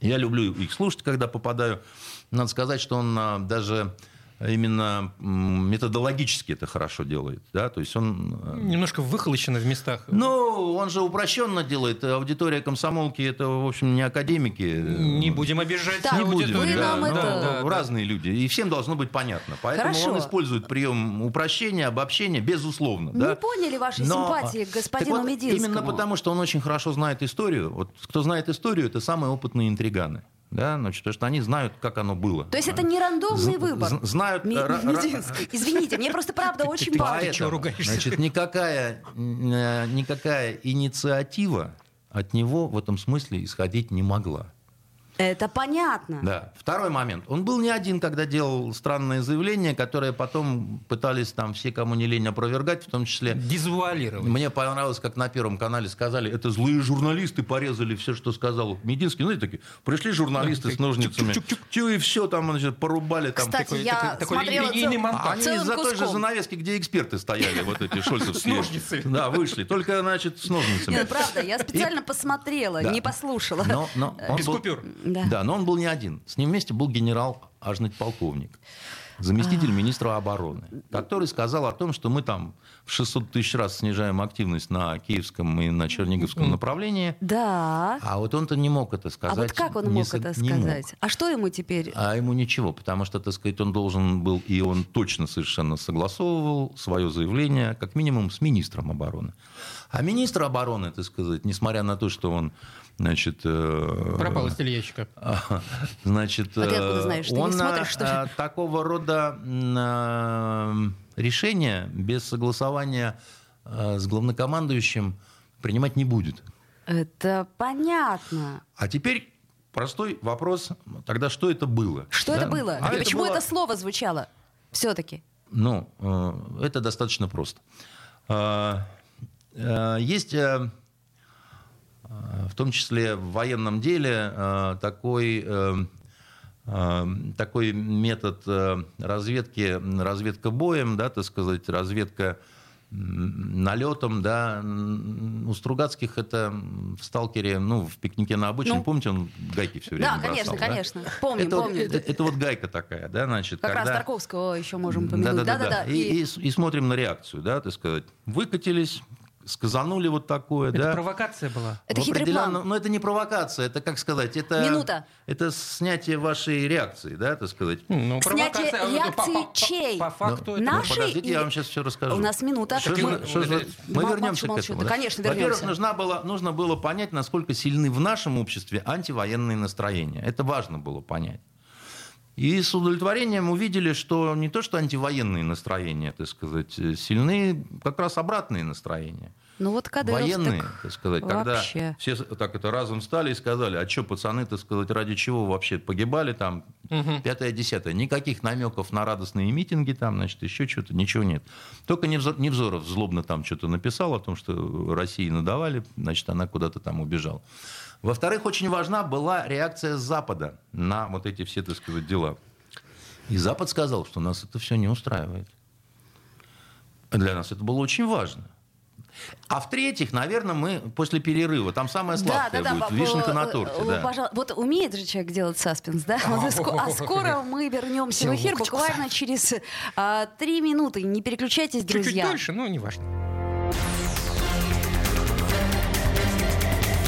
Speaker 4: Я люблю их слушать, когда попадаю. Надо сказать, что он а, даже именно методологически это хорошо делает. Да? То есть он...
Speaker 3: Э, Немножко выхолощено в местах.
Speaker 4: Ну, он же упрощенно делает. Аудитория комсомолки это, в общем, не академики.
Speaker 3: Не будем обижать
Speaker 2: так,
Speaker 4: не будем,
Speaker 2: вы
Speaker 4: да,
Speaker 2: нам
Speaker 4: но
Speaker 2: это...
Speaker 4: разные люди. И всем должно быть понятно. Поэтому
Speaker 2: Хорошо.
Speaker 4: он использует прием упрощения, обобщения, безусловно.
Speaker 2: Мы
Speaker 4: да?
Speaker 2: поняли ваши
Speaker 4: Но-
Speaker 2: симпатии к господину
Speaker 4: Так вот,
Speaker 2: Мединскому.
Speaker 4: Именно потому, что он очень хорошо знает историю. Вот кто знает историю, это самые опытные интриганы. Да, значит, потому что они знают, как оно было.
Speaker 2: То есть это не рандомный
Speaker 4: З-
Speaker 2: выбор?
Speaker 4: Знают...
Speaker 2: Ми- Мединский. Извините, мне просто правда очень важно.
Speaker 3: ты чё ругаешься?
Speaker 4: Значит, никакая, э, никакая инициатива от него в этом смысле исходить не могла.
Speaker 2: Это понятно.
Speaker 4: Да. Второй момент. Он был не один, когда делал странные заявления, которые потом пытались там все, кому не лень, опровергать, в том числе...
Speaker 3: Дезавуалировать.
Speaker 4: Мне понравилось, как на Первом канале сказали, это злые журналисты порезали все, что сказал Мединский. Ну, и такие, пришли журналисты с ножницами, чу, и все там, значит, порубали. Там,
Speaker 2: Кстати,
Speaker 3: такой-
Speaker 2: я
Speaker 3: такой- такой
Speaker 2: смотрела
Speaker 3: линейный
Speaker 2: цел-
Speaker 3: монтаж.
Speaker 4: а они из-за той же занавески, где эксперты стояли, вот эти шольцевские.
Speaker 3: С ножницами.
Speaker 4: Да, вышли. Только, значит, с ножницами.
Speaker 2: Нет, правда, я специально посмотрела, не послушала.
Speaker 3: Без купюр.
Speaker 2: Да.
Speaker 4: Да, но он был не один. С ним вместе был генерал, аж полковник,
Speaker 2: А.
Speaker 4: заместитель министра обороны, который сказал о том, что мы там в 600 тысяч раз снижаем активность на киевском и на черниговском направлении.
Speaker 2: Да.
Speaker 4: А вот он-то не мог это
Speaker 2: А
Speaker 4: сказать.
Speaker 2: вот как он
Speaker 4: не
Speaker 2: мог
Speaker 4: со-
Speaker 2: это
Speaker 4: не мог.
Speaker 2: сказать? А что ему теперь?
Speaker 4: А ему ничего, потому что, так сказать, он должен был, и он точно совершенно согласовывал свое заявление, как минимум, с министром обороны. А министр обороны, так сказать, несмотря на то, что он, значит... э,
Speaker 3: Пропал из телеящика.
Speaker 4: а, Значит,
Speaker 2: А ты откуда
Speaker 4: э,
Speaker 2: знаешь? Ты не
Speaker 4: он
Speaker 2: смотришь, что ли?
Speaker 4: э, такого рода э, решения без согласования э, с главнокомандующим принимать не будет.
Speaker 2: Это понятно.
Speaker 4: А теперь простой вопрос. Тогда что это было?
Speaker 2: Что
Speaker 4: Да?
Speaker 2: это было?
Speaker 4: А
Speaker 2: И почему
Speaker 4: было-
Speaker 2: это слово звучало? Все-таки.
Speaker 4: Ну, э, это достаточно просто. Э, Есть, э, э, в том числе в военном деле, такой, такой метод разведки, разведка боем, да, так сказать, разведка налетом, да, у Стругацких это в «Сталкере», ну, в «Пикнике на обочине»,
Speaker 2: Ну.
Speaker 4: помните, он гайки все время
Speaker 2: Да, конечно,
Speaker 4: бросал, да?
Speaker 2: конечно. Помним,
Speaker 4: это,
Speaker 2: помним.
Speaker 4: это- это вот гайка такая, да, значит,
Speaker 2: Как раз
Speaker 4: когда-
Speaker 2: Тарковского еще можем помянуть.
Speaker 4: да-да-да. И, и и смотрим на реакцию, да, так сказать. Выкатились, сказанули вот такое,
Speaker 3: Это
Speaker 4: да.
Speaker 3: провокация была.
Speaker 2: Это хитрый план.
Speaker 4: Но это не провокация, это, как сказать, это...
Speaker 2: Минута.
Speaker 4: Это снятие вашей реакции, да, так сказать.
Speaker 3: Ну,
Speaker 2: Снятие
Speaker 3: провокация, а, ну,
Speaker 2: реакции
Speaker 3: по- по- по-
Speaker 2: чей?
Speaker 3: По факту
Speaker 4: Ну,
Speaker 3: это
Speaker 2: Нашей
Speaker 4: подождите, я
Speaker 2: или-
Speaker 4: вам сейчас все расскажу.
Speaker 2: У нас минута.
Speaker 4: Что
Speaker 2: мы-
Speaker 4: что мы
Speaker 2: Мол-
Speaker 4: вернемся
Speaker 2: молчу,
Speaker 4: к этому.
Speaker 2: Да,
Speaker 4: да?
Speaker 2: конечно,
Speaker 4: Во-первых,
Speaker 2: вернемся.
Speaker 4: нужна была, нужно было понять, насколько сильны в нашем обществе антивоенные настроения. Это важно было понять. И с удовлетворением увидели, что не то, что антивоенные настроения, так сказать, сильны как раз обратные настроения.
Speaker 2: Ну вот Кадыров
Speaker 4: Военные,
Speaker 2: так
Speaker 4: так сказать, когда
Speaker 2: вообще.
Speaker 4: все так это разом встали и сказали, а что, пацаны, так сказать, ради чего вообще погибали там, пятое, десятое. Никаких намеков на радостные митинги там, значит, еще что-то, ничего нет. Только Невзор- Невзоров злобно там что-то написал о том, что России надавали, значит, она куда-то там убежала. Во-вторых, очень важна была реакция Запада на вот эти все, так сказать, дела. И Запад сказал, что нас это все не устраивает. Для нас это было очень важно. А в-третьих, наверное, мы после перерыва, там самое сладкое будет,
Speaker 2: по-
Speaker 4: вишенка на
Speaker 2: э,
Speaker 4: торте.
Speaker 2: э,
Speaker 4: да.
Speaker 2: пожалуй, Вот умеет же человек делать саспенс, да? Вот и ско- А скоро мы вернемся в эфир буквально через а, три минуты. Не переключайтесь,
Speaker 3: Чуть-чуть
Speaker 2: друзья.
Speaker 3: дольше, но неважно.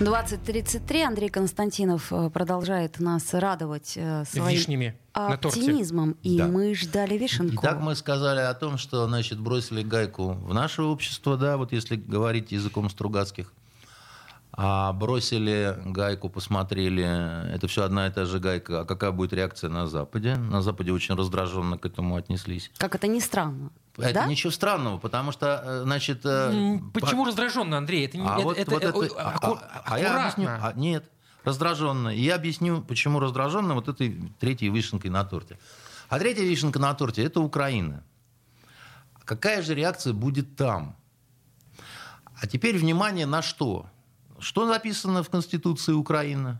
Speaker 2: 20.33. Андрей Константинов э, продолжает нас радовать э, своим
Speaker 3: Вишнями на торте.
Speaker 2: оптимизмом. И
Speaker 4: Да.
Speaker 2: мы ждали вишенку.
Speaker 4: Итак, мы сказали о том, что, значит, бросили гайку в наше общество, да, вот если говорить языком Стругацких, а бросили гайку, посмотрели, это все одна и та же гайка, а какая будет реакция на Западе? На Западе очень раздраженно к этому отнеслись.
Speaker 2: Как это ни странно.
Speaker 4: Это
Speaker 2: да?
Speaker 4: ничего странного, потому что, э, значит... э, по-
Speaker 3: Почему раздраженно, Андрей? Это, не-
Speaker 4: А
Speaker 3: это,
Speaker 4: вот,
Speaker 3: это-
Speaker 4: вот это-
Speaker 3: ой,
Speaker 4: а-
Speaker 3: аку-
Speaker 4: а- а я объясню. А, нет, раздраженно. И я объясню, почему раздраженно вот этой третьей вишенкой на торте. А третья вишенка на торте – это Украина. Какая же реакция будет там? А теперь внимание на что? Что написано в Конституции Украины?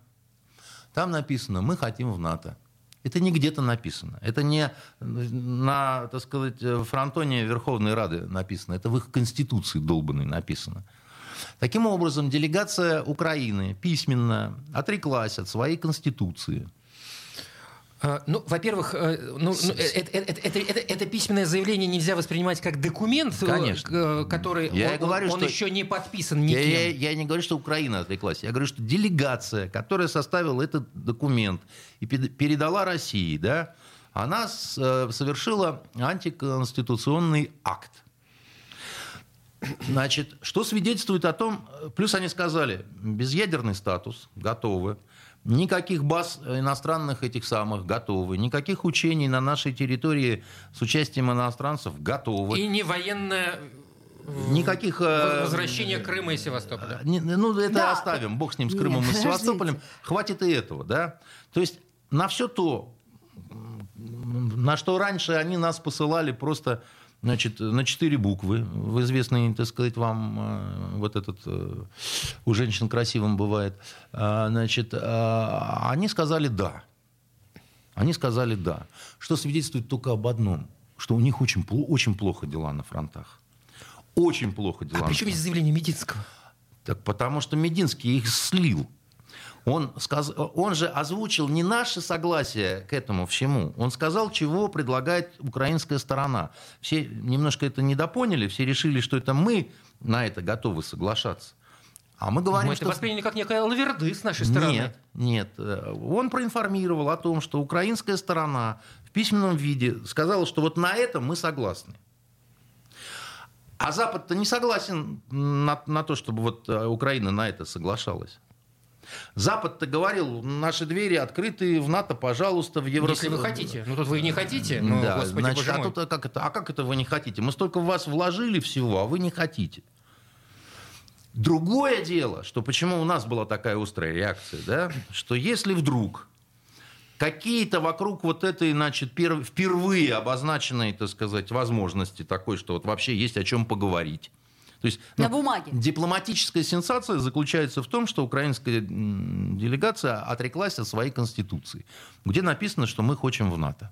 Speaker 4: Там написано, мы хотим в НАТО. Это не где-то написано. Это не на, так сказать, фронтоне Верховной Рады написано. Это в их Конституции долбанной написано. Таким образом, делегация Украины письменно отреклась от своей Конституции –
Speaker 3: ну, во-первых, э, ну, ну это, это, это, это, это письменное заявление нельзя воспринимать как документ, э, Конечно. который я он, говорю, он что... еще не подписан никем.
Speaker 4: Я, я, я не говорю, что Украина отреклась. Я говорю, что делегация, которая составила этот документ и передала России, да, она э, совершила антиконституционный акт. Значит, что свидетельствует о том, плюс они сказали, безъядерный статус, готовы. Никаких баз иностранных этих самых готовы. Никаких учений на нашей территории с участием иностранцев готовы.
Speaker 3: И не военное
Speaker 4: Никаких...
Speaker 3: Э, Возвращение Крыма и Севастополя.
Speaker 4: Не, ну, это да. оставим. Бог с ним, с Крымом Нет, и Севастополем. Хватит и этого, да? То есть на все то, на что раньше они нас посылали просто значит, на четыре буквы, в известный, так сказать, вам э, вот этот э, у женщин красивым бывает, а, значит, а, они сказали «да». Они сказали «да», что свидетельствует только об одном, что у них очень, очень плохо дела на фронтах. Очень плохо дела. А
Speaker 3: почему здесь заявление Мединского?
Speaker 4: Так потому что Мединский их слил. Он, сказ... он же озвучил не наше согласие к этому всему. Он сказал, чего предлагает украинская сторона. Все немножко это недопоняли, все решили, что это мы на это готовы соглашаться. А мы говорим, мы
Speaker 3: что... это восприняли как некая лаверды с нашей стороны.
Speaker 4: Нет, нет. Он проинформировал о том, что украинская сторона в письменном виде сказала, что вот на это мы согласны. А Запад-то не согласен на, на то, чтобы вот э, Украина на это соглашалась. Запад-то говорил, наши двери открыты в НАТО, пожалуйста, в Евросоюз.
Speaker 3: Если вы хотите. Ну тут вы не хотите. Ну,
Speaker 4: да, господи, значит, а, тут, а, как это, а как это вы не хотите? Мы столько в вас вложили всего, а вы не хотите. Другое дело, что почему у нас была такая острая реакция, да, что если вдруг какие-то вокруг вот этой, значит, впервые обозначенной, так сказать, возможности такой, что вот вообще есть о чем поговорить,
Speaker 2: то есть, на ну, бумаге.
Speaker 4: Дипломатическая сенсация заключается в том, что украинская делегация отреклась от своей конституции, где написано, что мы хотим в НАТО.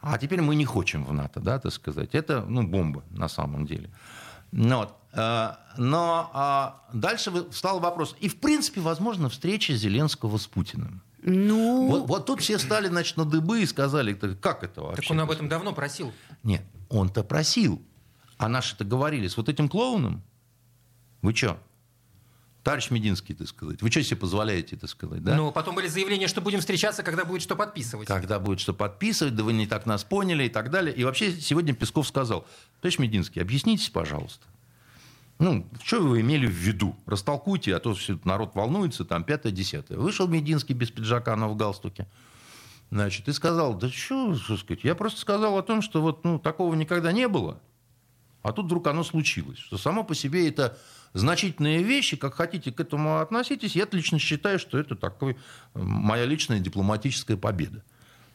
Speaker 4: А теперь мы не хотим в НАТО, да, так сказать. Это, ну, бомба на самом деле. Ну вот. Э, но а, дальше встал вопрос. И, в принципе, возможно, встреча Зеленского с Путиным.
Speaker 2: Ну...
Speaker 4: Вот, вот тут все стали, значит, на дыбы и сказали, как это вообще?
Speaker 3: Так он об этом давно просил.
Speaker 4: Нет, он-то просил. А наши-то говорили, с вот этим клоуном, вы что? Товарищ Мединский, так сказать. Вы что себе позволяете, так сказать, да?
Speaker 3: Ну, потом были заявления, что будем встречаться, когда будет что подписывать.
Speaker 4: Когда будет что подписывать, да вы не так нас поняли и так далее. И вообще сегодня Песков сказал, товарищ Мединский, объяснитесь, пожалуйста. Ну, что вы имели в виду? Растолкуйте, а то все народ волнуется, там, пятое, десятое. Вышел Мединский без пиджака, но в галстуке. Значит, и сказал, да что, что сказать, я просто сказал о том, что вот, ну, такого никогда не было. А тут вдруг оно случилось. Что само по себе это значительные вещи, как хотите к этому относитесь, я лично считаю, что это такой моя личная дипломатическая победа.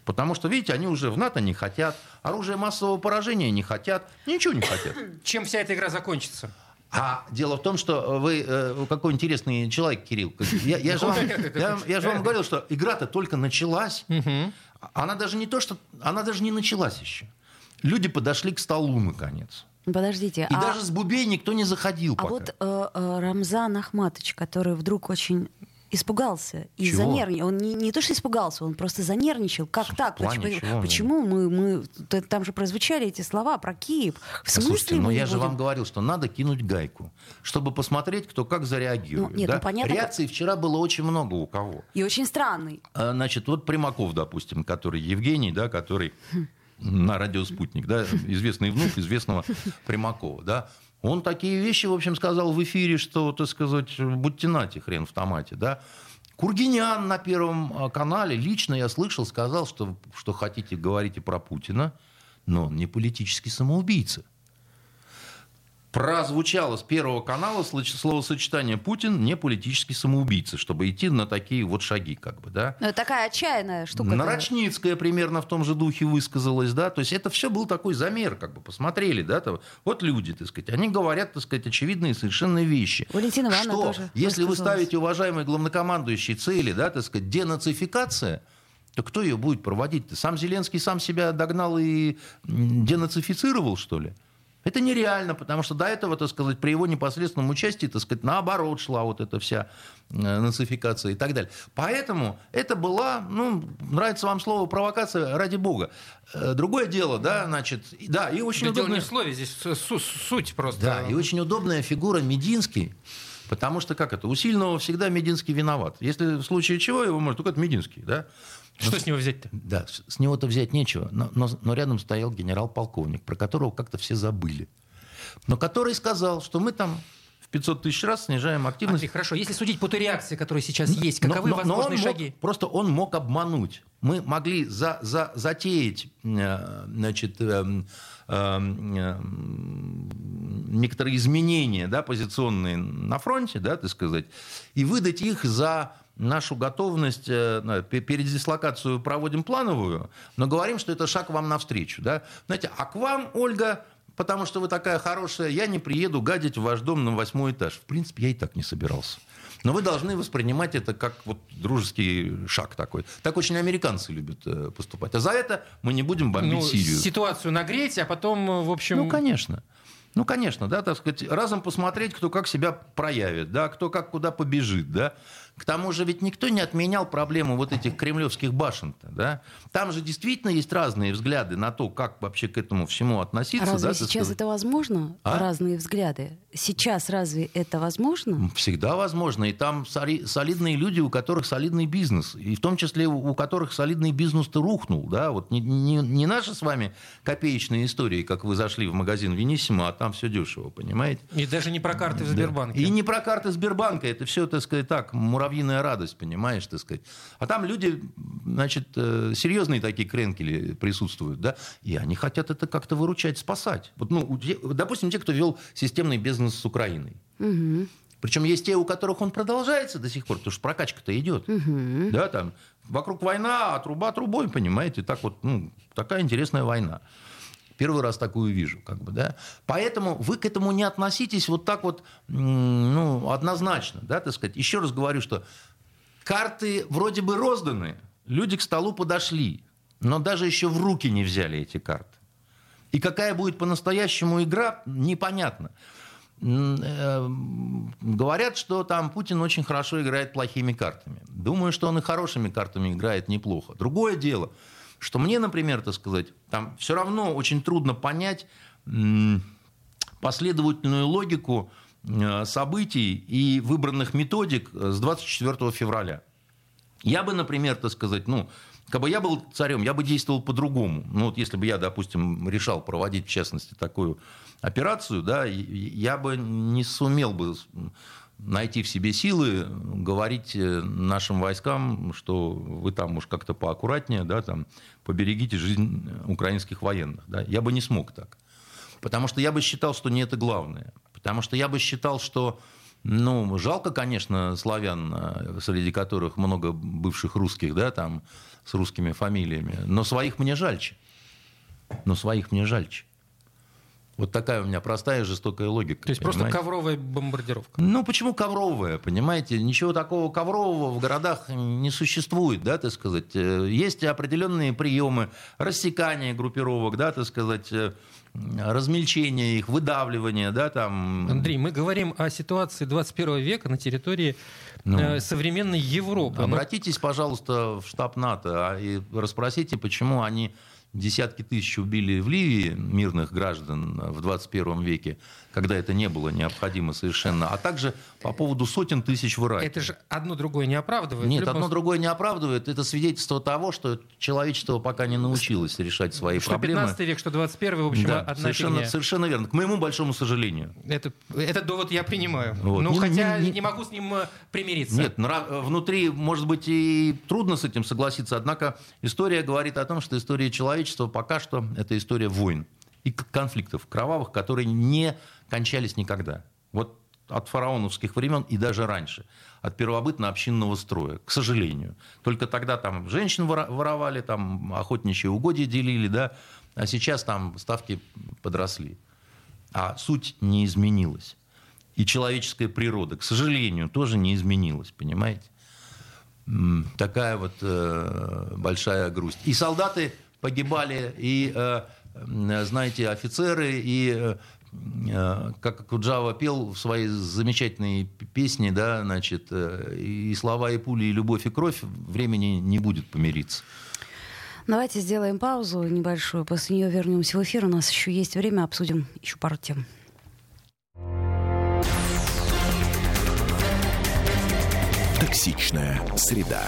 Speaker 4: Потому что, видите, они уже в НАТО не хотят, оружие массового поражения не хотят, ничего не хотят.
Speaker 3: Чем вся эта игра закончится?
Speaker 4: А дело в том, что вы э, какой интересный человек, Кирилл. Я, я, же, вам, я, я же вам говорил, что игра-то только началась. Она даже не то, что она даже не началась еще. Люди подошли к столу наконец.
Speaker 2: Подождите.
Speaker 4: И а... даже с Бубей никто не заходил.
Speaker 2: А пока. вот э, э, Рамзан Ахматович, который вдруг очень испугался и чего? занервничал. Он не, не то, что испугался, он просто занервничал. Как в так? Почему, чего? почему мы, мы... Там же прозвучали эти слова про Киев. В смысле
Speaker 4: Слушайте, но я будем... же вам говорил, что надо кинуть гайку, чтобы посмотреть, кто как зареагирует.
Speaker 2: Ну, нет,
Speaker 4: да?
Speaker 2: ну, понятно,
Speaker 4: Реакции как... вчера было очень много у кого.
Speaker 2: И очень странный.
Speaker 4: А, значит, вот Примаков, допустим, который Евгений, да, который... Хм на радио «Спутник», да, известный внук известного Примакова, да, он такие вещи, в общем, сказал в эфире, что, так сказать, будьте нати, хрен в томате, да. Кургинян на Первом а, канале, лично я слышал, сказал, что, что хотите, говорите про Путина, но он не политический самоубийца. Прозвучало с Первого канала словосочетание «Путин не политический самоубийца», чтобы идти на такие вот шаги, как бы, да.
Speaker 2: Ну, такая отчаянная штука.
Speaker 4: Нарочницкая примерно в том же духе высказалась, да, то есть это все был такой замер, как бы, посмотрели, да, то, вот люди, так сказать, они говорят, так сказать, очевидные совершенно вещи.
Speaker 2: Валентина Ивановна
Speaker 4: что,
Speaker 2: тоже
Speaker 4: если вы ставите, уважаемые главнокомандующие, цели, да, так сказать, денацификация, то кто ее будет проводить-то? Сам Зеленский сам себя догнал и денацифицировал, что ли? Это нереально, потому что до этого, так сказать, при его непосредственном участии, так сказать, наоборот шла вот эта вся э, нацификация и так далее. Поэтому это была, ну, нравится вам слово провокация, ради бога. Э, другое дело, да, значит, да, и очень да удобное...
Speaker 3: Дело не в слове, здесь суть просто.
Speaker 4: Да, и очень удобная фигура Мединский, Потому что, как это, у сильного всегда Мединский виноват. Если в случае чего, его может только это Мединский, да?
Speaker 3: Что но, с него взять-то?
Speaker 4: Да, с него-то взять нечего. Но, но, но рядом стоял генерал-полковник, про которого как-то все забыли. Но который сказал, что мы там в 500 тысяч раз снижаем активность.
Speaker 3: Андрей, хорошо, если судить по той реакции, которая сейчас есть, каковы но, но, возможные
Speaker 4: но
Speaker 3: шаги?
Speaker 4: Мог, просто он мог обмануть. Мы могли за, за, затеять э, значит, э, э, некоторые изменения да, позиционные на фронте, да, так сказать, и выдать их за нашу готовность, э, передислокацию проводим плановую, но говорим, что это шаг вам навстречу. Да? Знаете, а к вам, Ольга, потому что вы такая хорошая, я не приеду гадить в ваш дом на восьмой этаж. В принципе, я и так не собирался. Но вы должны воспринимать это как вот дружеский шаг такой. Так очень американцы любят э, поступать. А за это мы не будем бомбить ну, Сирию.
Speaker 3: Ситуацию нагреть, а потом, в общем...
Speaker 4: Ну, конечно. Ну, конечно, да, так сказать, разом посмотреть, кто как себя проявит, да, кто как куда побежит, да. К тому же ведь никто не отменял проблему вот этих кремлевских башен-то, да? Там же действительно есть разные взгляды на то, как вообще к этому всему относиться.
Speaker 2: Разве
Speaker 4: да,
Speaker 2: сейчас это возможно? А? Разные взгляды. Сейчас разве это возможно?
Speaker 4: Всегда возможно. И там солидные люди, у которых солидный бизнес. И в том числе у которых солидный бизнес-то рухнул, да? Вот не, не, не наши с вами копеечные истории, как вы зашли в магазин Венисимо, а там все дешево, понимаете?
Speaker 3: И даже не про карты в Сбербанке.
Speaker 4: И не про карты Сбербанка. Это все, так сказать, так, муравьиная радость, понимаешь, так сказать. А там люди, значит, э, серьезные такие кренкели присутствуют, да, и они хотят это как-то выручать, спасать. Вот, ну, допустим, те, кто вел системный бизнес с Украиной. Угу. Причем есть те, у которых он продолжается до сих пор, потому что прокачка-то идет. Угу. Да, там вокруг война, а труба трубой, понимаете, так вот, ну, такая интересная война. Первый раз такую вижу, как бы, да. Поэтому вы к этому не относитесь вот так вот, ну, однозначно, да, так сказать. Еще раз говорю, что карты вроде бы розданы, люди к столу подошли, но даже еще в руки не взяли эти карты. И какая будет по-настоящему игра, непонятно. Э, говорят, что там Путин очень хорошо играет плохими картами. Думаю, что он и хорошими картами играет неплохо. Другое дело – что мне, например, так сказать, там все равно очень трудно понять последовательную логику э, событий и выбранных методик с 24 февраля. Я бы, например, так сказать, ну, как бы я был царем, я бы действовал по-другому. Ну, вот если бы я, допустим, решал проводить, в частности, такую операцию, да, я бы не сумел бы найти в себе силы говорить э, нашим войскам, что вы там уж как-то поаккуратнее, да, там, поберегите жизнь украинских военных. Да. Я бы не смог так. Потому что я бы считал, что не это главное. Потому что я бы считал, что ну, жалко, конечно, славян, э, среди которых много бывших русских, да, там, с русскими фамилиями. Но своих мне жальче. Но своих мне жальче. Вот такая у меня простая жестокая логика.
Speaker 3: То есть понимаете? просто ковровая бомбардировка?
Speaker 4: Ну, почему ковровая, понимаете? Ничего такого коврового в городах не существует, да, так сказать. Э, есть определенные приемы рассекания группировок, да, так сказать, э, размельчения их, выдавливания, да, там...
Speaker 3: Андрей, мы говорим о ситуации 21 века на территории ну, э, современной Европы.
Speaker 4: Обратитесь, пожалуйста, в штаб НАТО а, и расспросите, почему они десятки тысяч убили в Ливии мирных граждан в 21 веке, когда это не было необходимо совершенно, а также по поводу сотен тысяч в Ираке.
Speaker 3: Это же одно другое не оправдывает?
Speaker 4: Нет, любом... одно другое не оправдывает. Это свидетельство того, что человечество пока не научилось решать свои
Speaker 3: что
Speaker 4: проблемы.
Speaker 3: Что 15 век, что 21 в общем, да,
Speaker 4: одна совершенно, фигня. совершенно верно. К моему большому сожалению.
Speaker 3: Это, этот довод я принимаю. Вот. Ну, не, хотя не, не, не могу с ним э, примириться.
Speaker 4: Нет, внутри, может быть, и трудно с этим согласиться, однако история говорит о том, что история человечества пока что это история войн. и конфликтов кровавых, которые не кончались никогда. Вот от фараоновских времен и даже раньше, от первобытно-общинного строя, к сожалению. Только тогда там женщин воровали, там охотничьи угодья делили, да, а сейчас там ставки подросли. А суть не изменилась. И человеческая природа, к сожалению, тоже не изменилась, понимаете? Такая вот э, большая грусть. И солдаты погибали, и, э, знаете, офицеры, и э, как Куджава пел в своей замечательной песне, да, значит, э, и слова, и пули, и любовь, и кровь, времени не будет помириться.
Speaker 2: Давайте сделаем паузу небольшую, после нее вернемся в эфир. У нас еще есть время, обсудим еще пару тем.
Speaker 1: Токсичная среда.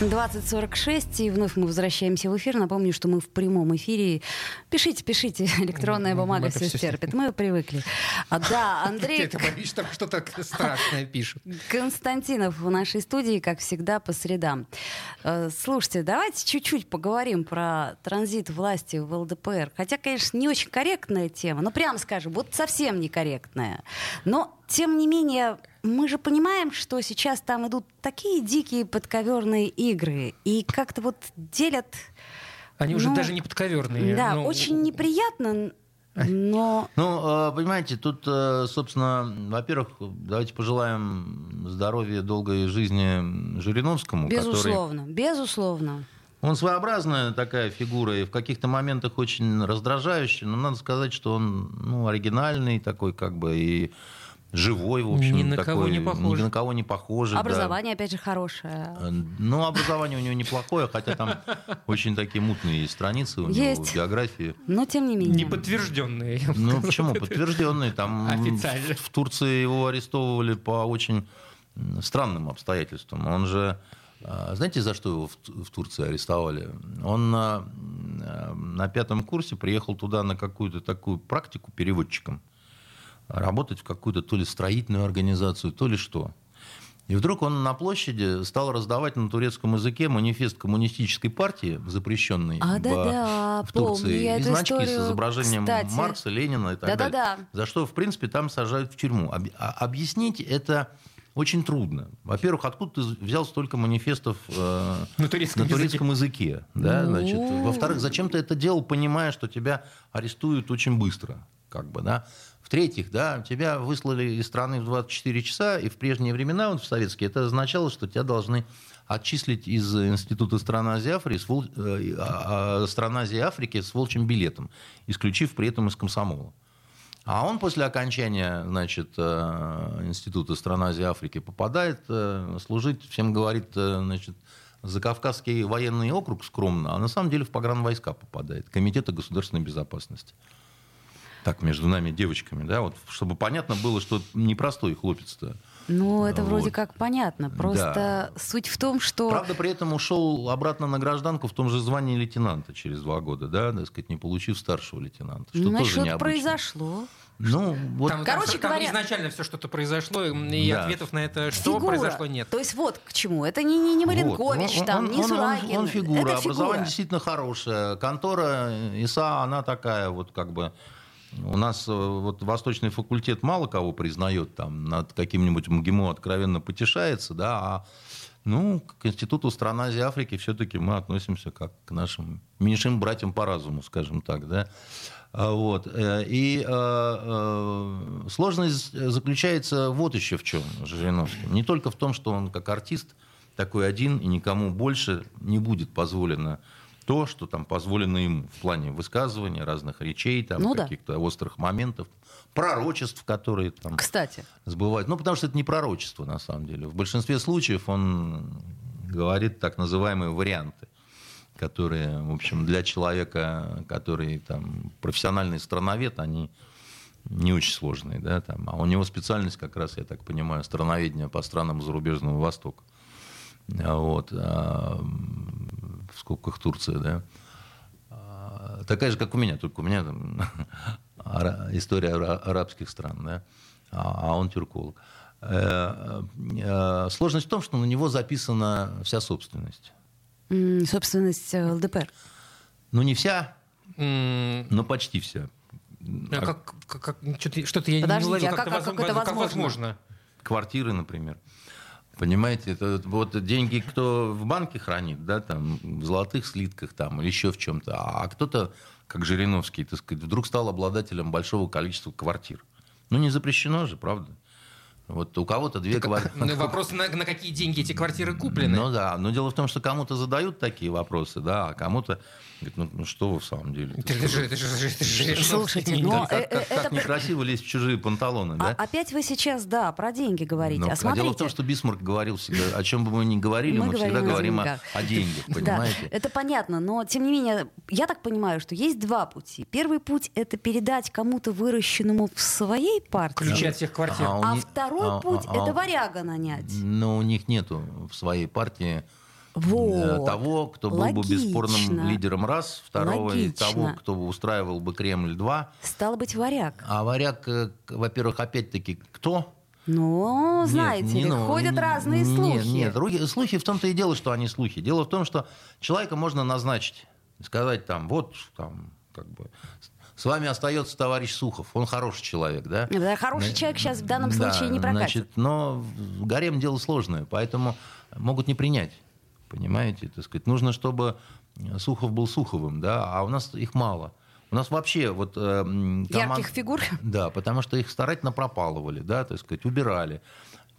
Speaker 2: 2046, и вновь мы возвращаемся в эфир. Напомню, что мы в прямом эфире. Пишите, пишите, электронная бумага все стерпит. Мы привыкли. А, да, Андрей...
Speaker 3: Ты боишься, там что-то страшное пишут.
Speaker 2: Константинов в нашей студии, как всегда, по средам. Э, слушайте, давайте чуть-чуть поговорим про транзит власти в ЛДПР. Хотя, конечно, не очень корректная тема, но прямо скажем, вот совсем некорректная. Но тем не менее, мы же понимаем, что сейчас там идут такие дикие подковерные игры, и как-то вот делят...
Speaker 3: Они ну, уже даже не подковерные.
Speaker 2: Да, но... очень неприятно, но...
Speaker 4: Ну, э, понимаете, тут, э, собственно, во-первых, давайте пожелаем здоровья, долгой жизни Жириновскому.
Speaker 2: Безусловно,
Speaker 4: который...
Speaker 2: безусловно.
Speaker 4: Он своеобразная такая фигура и в каких-то моментах очень раздражающий, но надо сказать, что он ну, оригинальный такой как бы и живой, в общем.
Speaker 3: Ни на такой, кого не похож.
Speaker 4: Ни на кого не похожий.
Speaker 2: Образование, да. опять же, хорошее. Э,
Speaker 4: ну, образование у него неплохое, хотя там очень такие мутные страницы у него в географии.
Speaker 2: Но тем не менее.
Speaker 3: Неподтвержденные.
Speaker 4: Ну, почему? Подтвержденные. Там Официально. В, Турции его арестовывали по очень странным обстоятельствам. Он же... Э, знаете, за что его в, в Турции арестовали? Он на, э, на пятом курсе приехал туда на какую-то такую практику переводчиком работать в какую-то то ли строительную организацию, то ли что. И вдруг он на площади стал раздавать на турецком языке манифест коммунистической партии, запрещенный
Speaker 2: а, в, да, да, в Турции, помню
Speaker 4: и значки историю, с изображением кстати. Маркса, Ленина и так
Speaker 2: да,
Speaker 4: далее.
Speaker 2: Да, да.
Speaker 4: За что, в принципе, там сажают в тюрьму. А, объяснить это очень трудно. Во-первых, откуда ты взял столько манифестов э, на турецком, на турецком языке? языке да? Значит, во-вторых, зачем ты это делал, понимая, что тебя арестуют очень быстро? Как бы, да? В-третьих, да, тебя выслали из страны в 24 часа, и в прежние времена, вот в советские, это означало, что тебя должны отчислить из Института стран Азии Африки, с, вол... э, а, а, стран Азии Африки с волчьим билетом, исключив при этом из комсомола. А он после окончания значит, э, Института стран Азии Африки попадает э, служить, всем говорит, значит, за Кавказский военный округ скромно, а на самом деле в погранвойска попадает, Комитета государственной безопасности так между нами девочками, да, вот, чтобы понятно было, что непростой хлопец-то.
Speaker 2: Ну, это вот. вроде как понятно. Просто да. суть в том, что...
Speaker 4: Правда, при этом ушел обратно на гражданку в том же звании лейтенанта через два года, да, так сказать, не получив старшего лейтенанта. Что
Speaker 2: ну,
Speaker 4: тоже
Speaker 2: необычно. произошло.
Speaker 4: Ну, вот...
Speaker 3: Там, Короче там, говоря... там изначально все что-то произошло, и да. ответов на это, что фигура. произошло, нет.
Speaker 2: То есть вот к чему. Это не, не, не Маленкович, вот. там, он, не Суракин.
Speaker 4: Он, он, он фигура, это образование фигура. действительно хорошее. Контора ИСА, она такая вот как бы у нас э, вот Восточный факультет мало кого признает, там над каким-нибудь МГИМО откровенно потешается, да, а ну, к Институту стран Азии и Африки все-таки мы относимся как к нашим меньшим братьям по разуму, скажем так, да. А, вот. Э, и э, сложность заключается вот еще в чем, Жириновский. Не только в том, что он как артист такой один, и никому больше не будет позволено то, что там позволено ему в плане высказывания разных речей, там, ну, каких-то да. острых моментов, пророчеств, которые там
Speaker 2: Кстати.
Speaker 4: сбывают. Ну, потому что это не пророчество, на самом деле. В большинстве случаев он говорит так называемые варианты которые, в общем, для человека, который там профессиональный страновед, они не очень сложные, да, там. А у него специальность как раз, я так понимаю, страноведение по странам зарубежного Востока. Вот. А, в скобках Турция, да, а, такая же, как у меня, только у меня там история арабских стран, да, а, а он тюрколог. Э, э, сложность в том, что на него записана вся собственность.
Speaker 2: Собственность э, ЛДПР?
Speaker 4: Ну, не вся, но почти вся.
Speaker 3: А как, как, как что-то, я Подождите, не уловил, а как, как, как, это возможно?
Speaker 4: Квартиры, например. Понимаете, это вот деньги, кто в банке хранит, да, там, в золотых слитках там, или еще в чем-то, а кто-то, как Жириновский, так сказать, вдруг стал обладателем большого количества квартир. Ну, не запрещено же, правда? Вот у кого-то две квартиры.
Speaker 3: Ну, вопрос, на, на какие деньги эти квартиры куплены.
Speaker 4: Ну да, но дело в том, что кому-то задают такие вопросы, да, а кому-то говорит, ну, ну что вы в самом деле? Это же, это же, это
Speaker 2: же, Слушайте, но
Speaker 4: как, э, как, как некрасиво лезть в чужие панталоны,
Speaker 2: да? А, опять вы сейчас, да, про деньги говорите. Ну, а, смотрите.
Speaker 4: дело в том, что Бисмарк говорил всегда, о чем бы мы ни говорили, мы, мы всегда говорим о, о деньгах, понимаете?
Speaker 2: Да, это понятно, но тем не менее, я так понимаю, что есть два пути. Первый путь — это передать кому-то выращенному в своей партии.
Speaker 3: Ключи от всех квартир.
Speaker 2: А, а второй а, путь а, — это варяга нанять.
Speaker 4: Но у них нету в своей партии вот. того, кто был Логично. бы бесспорным лидером раз, второго, Логично. и того, кто устраивал бы Кремль два.
Speaker 2: Стало быть, варяг.
Speaker 4: А варяг, э, во-первых, опять-таки, кто?
Speaker 2: Ну, знаете нет, не, ли, ну, ходят не, разные слухи.
Speaker 4: Нет, нет, слухи в том-то и дело, что они слухи. Дело в том, что человека можно назначить, сказать там, вот, там, как бы, с вами остается товарищ Сухов. Он хороший человек, да?
Speaker 2: Да, хороший человек сейчас в данном случае да, не прокатит. Значит,
Speaker 4: но гарем дело сложное, поэтому могут не принять. Понимаете, так сказать. Нужно, чтобы Сухов был Суховым, да, а у нас их мало. У нас вообще вот... Э,
Speaker 2: команд... Ярких фигур?
Speaker 4: Да, потому что их старательно пропалывали, да, так сказать, убирали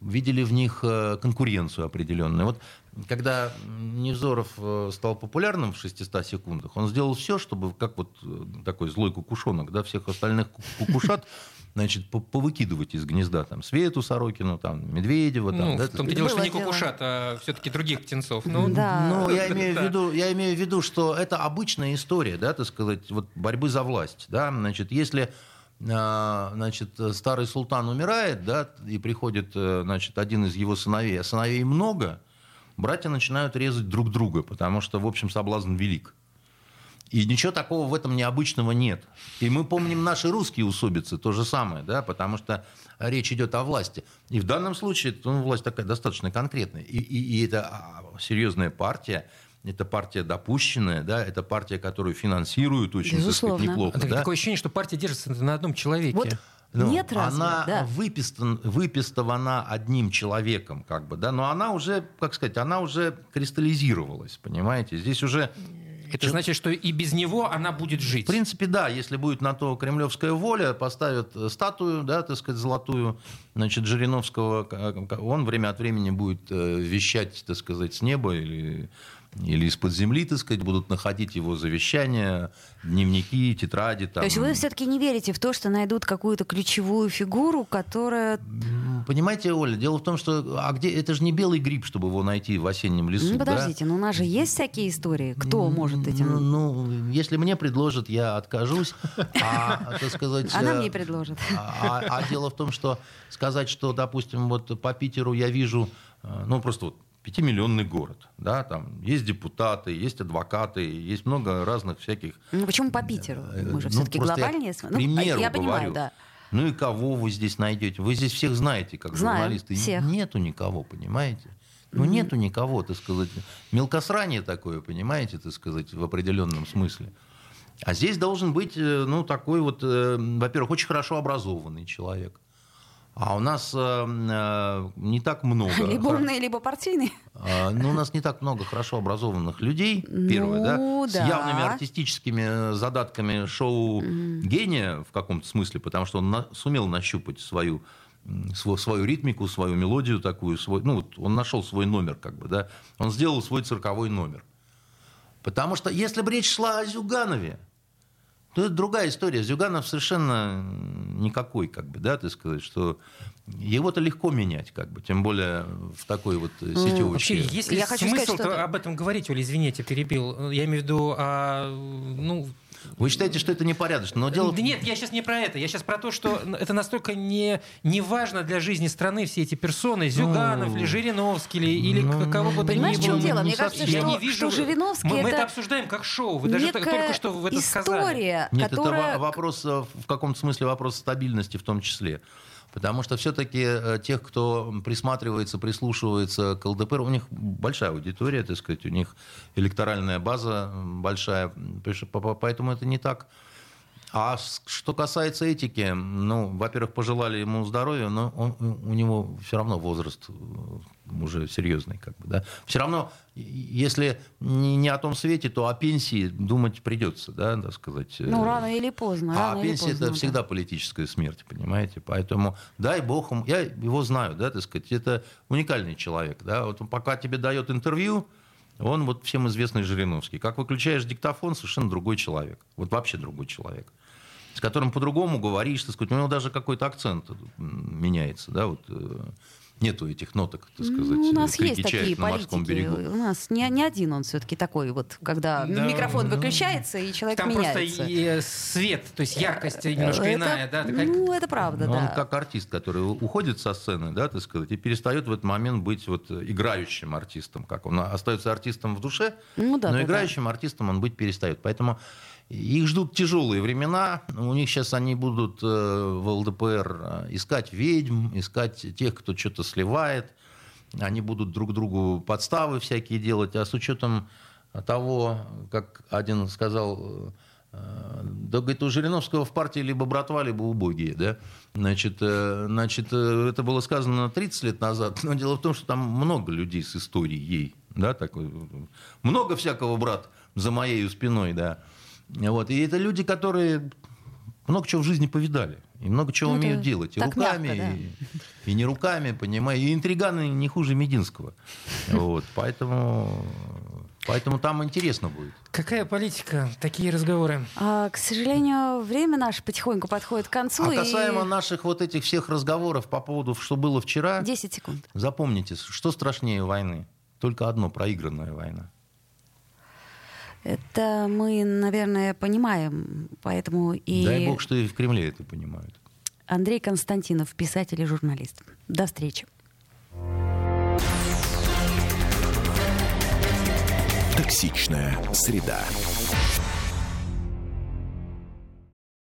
Speaker 4: видели в них э, конкуренцию определенную. Вот когда Невзоров э, стал популярным в 600 секундах, он сделал все, чтобы, как вот э, такой злой кукушонок, да, всех остальных кукушат значит, повыкидывать из гнезда там Свету Сорокину, там, Медведева. Там,
Speaker 3: ну, да, в том-то дело, что не кукушат, а все-таки других птенцов. Ну,
Speaker 2: да.
Speaker 4: ну я, имею в виду, я имею в виду, что это обычная история, да, так сказать, вот борьбы за власть. Да? Значит, если а, значит, старый султан умирает, да, и приходит, э, значит, один из его сыновей, а сыновей много, братья начинают резать друг друга, потому что, в общем, соблазн велик. И ничего такого в этом необычного нет. И мы помним наши русские усобицы, то же самое, да, потому что речь идет о власти. И в данном случае ну, власть такая достаточно конкретная. И, и, и это а, серьезная партия, это партия допущенная, да, это партия, которую финансируют очень, Безусловно. так сказать, неплохо.
Speaker 3: да? Такое ощущение, что партия держится на одном человеке. Вот
Speaker 2: ну, Нет разве?
Speaker 4: Она
Speaker 2: да.
Speaker 4: выпистан, выпистована одним человеком, как бы, да, но она уже, как сказать, она уже кристаллизировалась, понимаете? Здесь уже
Speaker 3: это значит, что и без него она будет жить.
Speaker 4: В принципе, да, если будет на то кремлевская воля, поставят статую, да, так сказать, золотую, значит, Жириновского, он время от времени будет э, вещать, так сказать, с неба или или из-под земли, так сказать, будут находить его завещания, дневники, тетради. Там.
Speaker 2: То есть вы все-таки не верите в то, что найдут какую-то ключевую фигуру, которая...
Speaker 4: Понимаете, Оля, дело в том, что а где это же не белый гриб, чтобы его найти в осеннем лесу.
Speaker 2: Ну, подождите,
Speaker 4: да?
Speaker 2: но у нас же есть всякие истории. Кто может этим...
Speaker 4: Ну, ну если мне предложат, я откажусь. А, так сказать...
Speaker 2: Она мне предложит.
Speaker 4: А, а, а дело в том, что сказать, что, допустим, вот по Питеру я вижу, э, ну, просто вот пятимиллионный город. Да, там есть депутаты, есть адвокаты, есть много разных всяких...
Speaker 2: Ну почему по Питеру? Э, Мы же ну, все-таки глобальнее.
Speaker 4: Я, ну, я говорю. понимаю, да. Ну и кого вы здесь найдете? Вы здесь всех знаете, как Знаем, журналисты. Всех. Нету никого, понимаете? Ну, mm-hmm. нету никого, так сказать. Мелкосрание такое, понимаете, так сказать, в определенном смысле. А здесь должен быть, э, ну, такой вот, э, во-первых, очень хорошо образованный человек. А у нас э, э, не так много.
Speaker 2: Либо умные, либо партийные.
Speaker 4: Э, ну, у нас не так много хорошо образованных людей, первое, ну, да, да, с явными артистическими задатками шоу mm. гения в каком-то смысле, потому что он на, сумел нащупать свою свою, свою ритмику, свою мелодию такую, свой, ну, вот он нашел свой номер, как бы, да, он сделал свой цирковой номер. Потому что если бы речь шла о Зюганове, то это другая история. Зюганов совершенно никакой, как бы, да, ты сказать, что его-то легко менять, как бы, тем более в такой вот сетевочке.
Speaker 3: Вообще, есть ли Я смысл хочу сказать, что... об этом говорить, Оля, извините, перебил. Я имею в виду, а, ну,
Speaker 4: Вы считаете, что это непорядочно, но дело...
Speaker 3: Нет, я сейчас не про это. Я сейчас про то, что это настолько не, не важно для жизни страны, все эти персоны, Зюганов, ну, или Жириновский, или, или ну, кого бы то
Speaker 2: ни было. Понимаешь, в чем дело? Мне кажется, я что, не вижу... что Жириновский
Speaker 3: мы,
Speaker 2: это...
Speaker 3: мы это обсуждаем как шоу. Вы даже только что в это
Speaker 2: история,
Speaker 3: сказали.
Speaker 4: Нет,
Speaker 2: которая...
Speaker 4: это вопрос, э, в каком-то смысле вопрос стабильности в том числе. Потому что все-таки э, тех, кто присматривается, прислушивается к ЛДПР, у них большая аудитория, так сказать, у них электоральная база большая, поэтому это не так а что касается этики, ну, во-первых, пожелали ему здоровья, но он, у него все равно возраст э, уже серьезный, как бы, да. Все равно, если не, не о том свете, то о пенсии думать придется, да, так сказать.
Speaker 2: Ну, рано или поздно.
Speaker 4: А
Speaker 2: рано
Speaker 4: пенсия
Speaker 2: поздно,
Speaker 4: это да. всегда политическая смерть, понимаете? Поэтому дай бог ему, я его знаю, да, так сказать, это уникальный человек, да. Вот он пока тебе дает интервью, он вот всем известный Жириновский. Как выключаешь диктофон, совершенно другой человек. Вот вообще другой человек с которым по-другому говоришь, так сказать, у него даже какой-то акцент меняется, да, вот э, нету этих ноток, так сказать,
Speaker 2: ну, у нас есть
Speaker 4: такие
Speaker 2: на морском
Speaker 4: берегу.
Speaker 2: У нас не, не один он все-таки такой вот, когда да, микрофон да. выключается и человек
Speaker 3: Там
Speaker 2: меняется.
Speaker 3: просто и свет, то есть яркость немножко это, иная, да?
Speaker 2: Такая... Ну, это правда,
Speaker 4: Но
Speaker 2: да.
Speaker 4: Он как артист, который уходит со сцены, да, так сказать, и перестает в этот момент быть вот играющим артистом, как он остается артистом в душе,
Speaker 2: ну, да,
Speaker 4: но
Speaker 2: да,
Speaker 4: играющим
Speaker 2: да.
Speaker 4: артистом он быть перестает. Поэтому их ждут тяжелые времена. У них сейчас они будут э, в ЛДПР э, искать ведьм, искать тех, кто что-то сливает. Они будут друг другу подставы всякие делать. А с учетом того, как один сказал, э, да, говорит, у Жириновского в партии либо братва, либо убогие. Да? Значит, значит, это было сказано 30 лет назад. Но дело в том, что там много людей с историей. Да, такой, много всякого, брат, за моей спиной. Да. Вот. И это люди, которые много чего в жизни повидали. И много чего ну, умеют делать. И руками,
Speaker 2: мягко, да.
Speaker 4: и, и не руками, понимаешь. И интриганы не хуже Мединского. Вот. Поэтому, поэтому там интересно будет.
Speaker 3: Какая политика? Такие разговоры.
Speaker 2: А, к сожалению, время наше потихоньку подходит к концу.
Speaker 4: А касаемо
Speaker 2: и...
Speaker 4: наших вот этих всех разговоров по поводу, что было вчера...
Speaker 2: 10 секунд.
Speaker 4: Запомните, что страшнее войны? Только одно, проигранная война.
Speaker 2: Это мы, наверное, понимаем, поэтому и...
Speaker 4: Дай бог, что и в Кремле это понимают.
Speaker 2: Андрей Константинов, писатель и журналист. До встречи.
Speaker 1: Токсичная среда.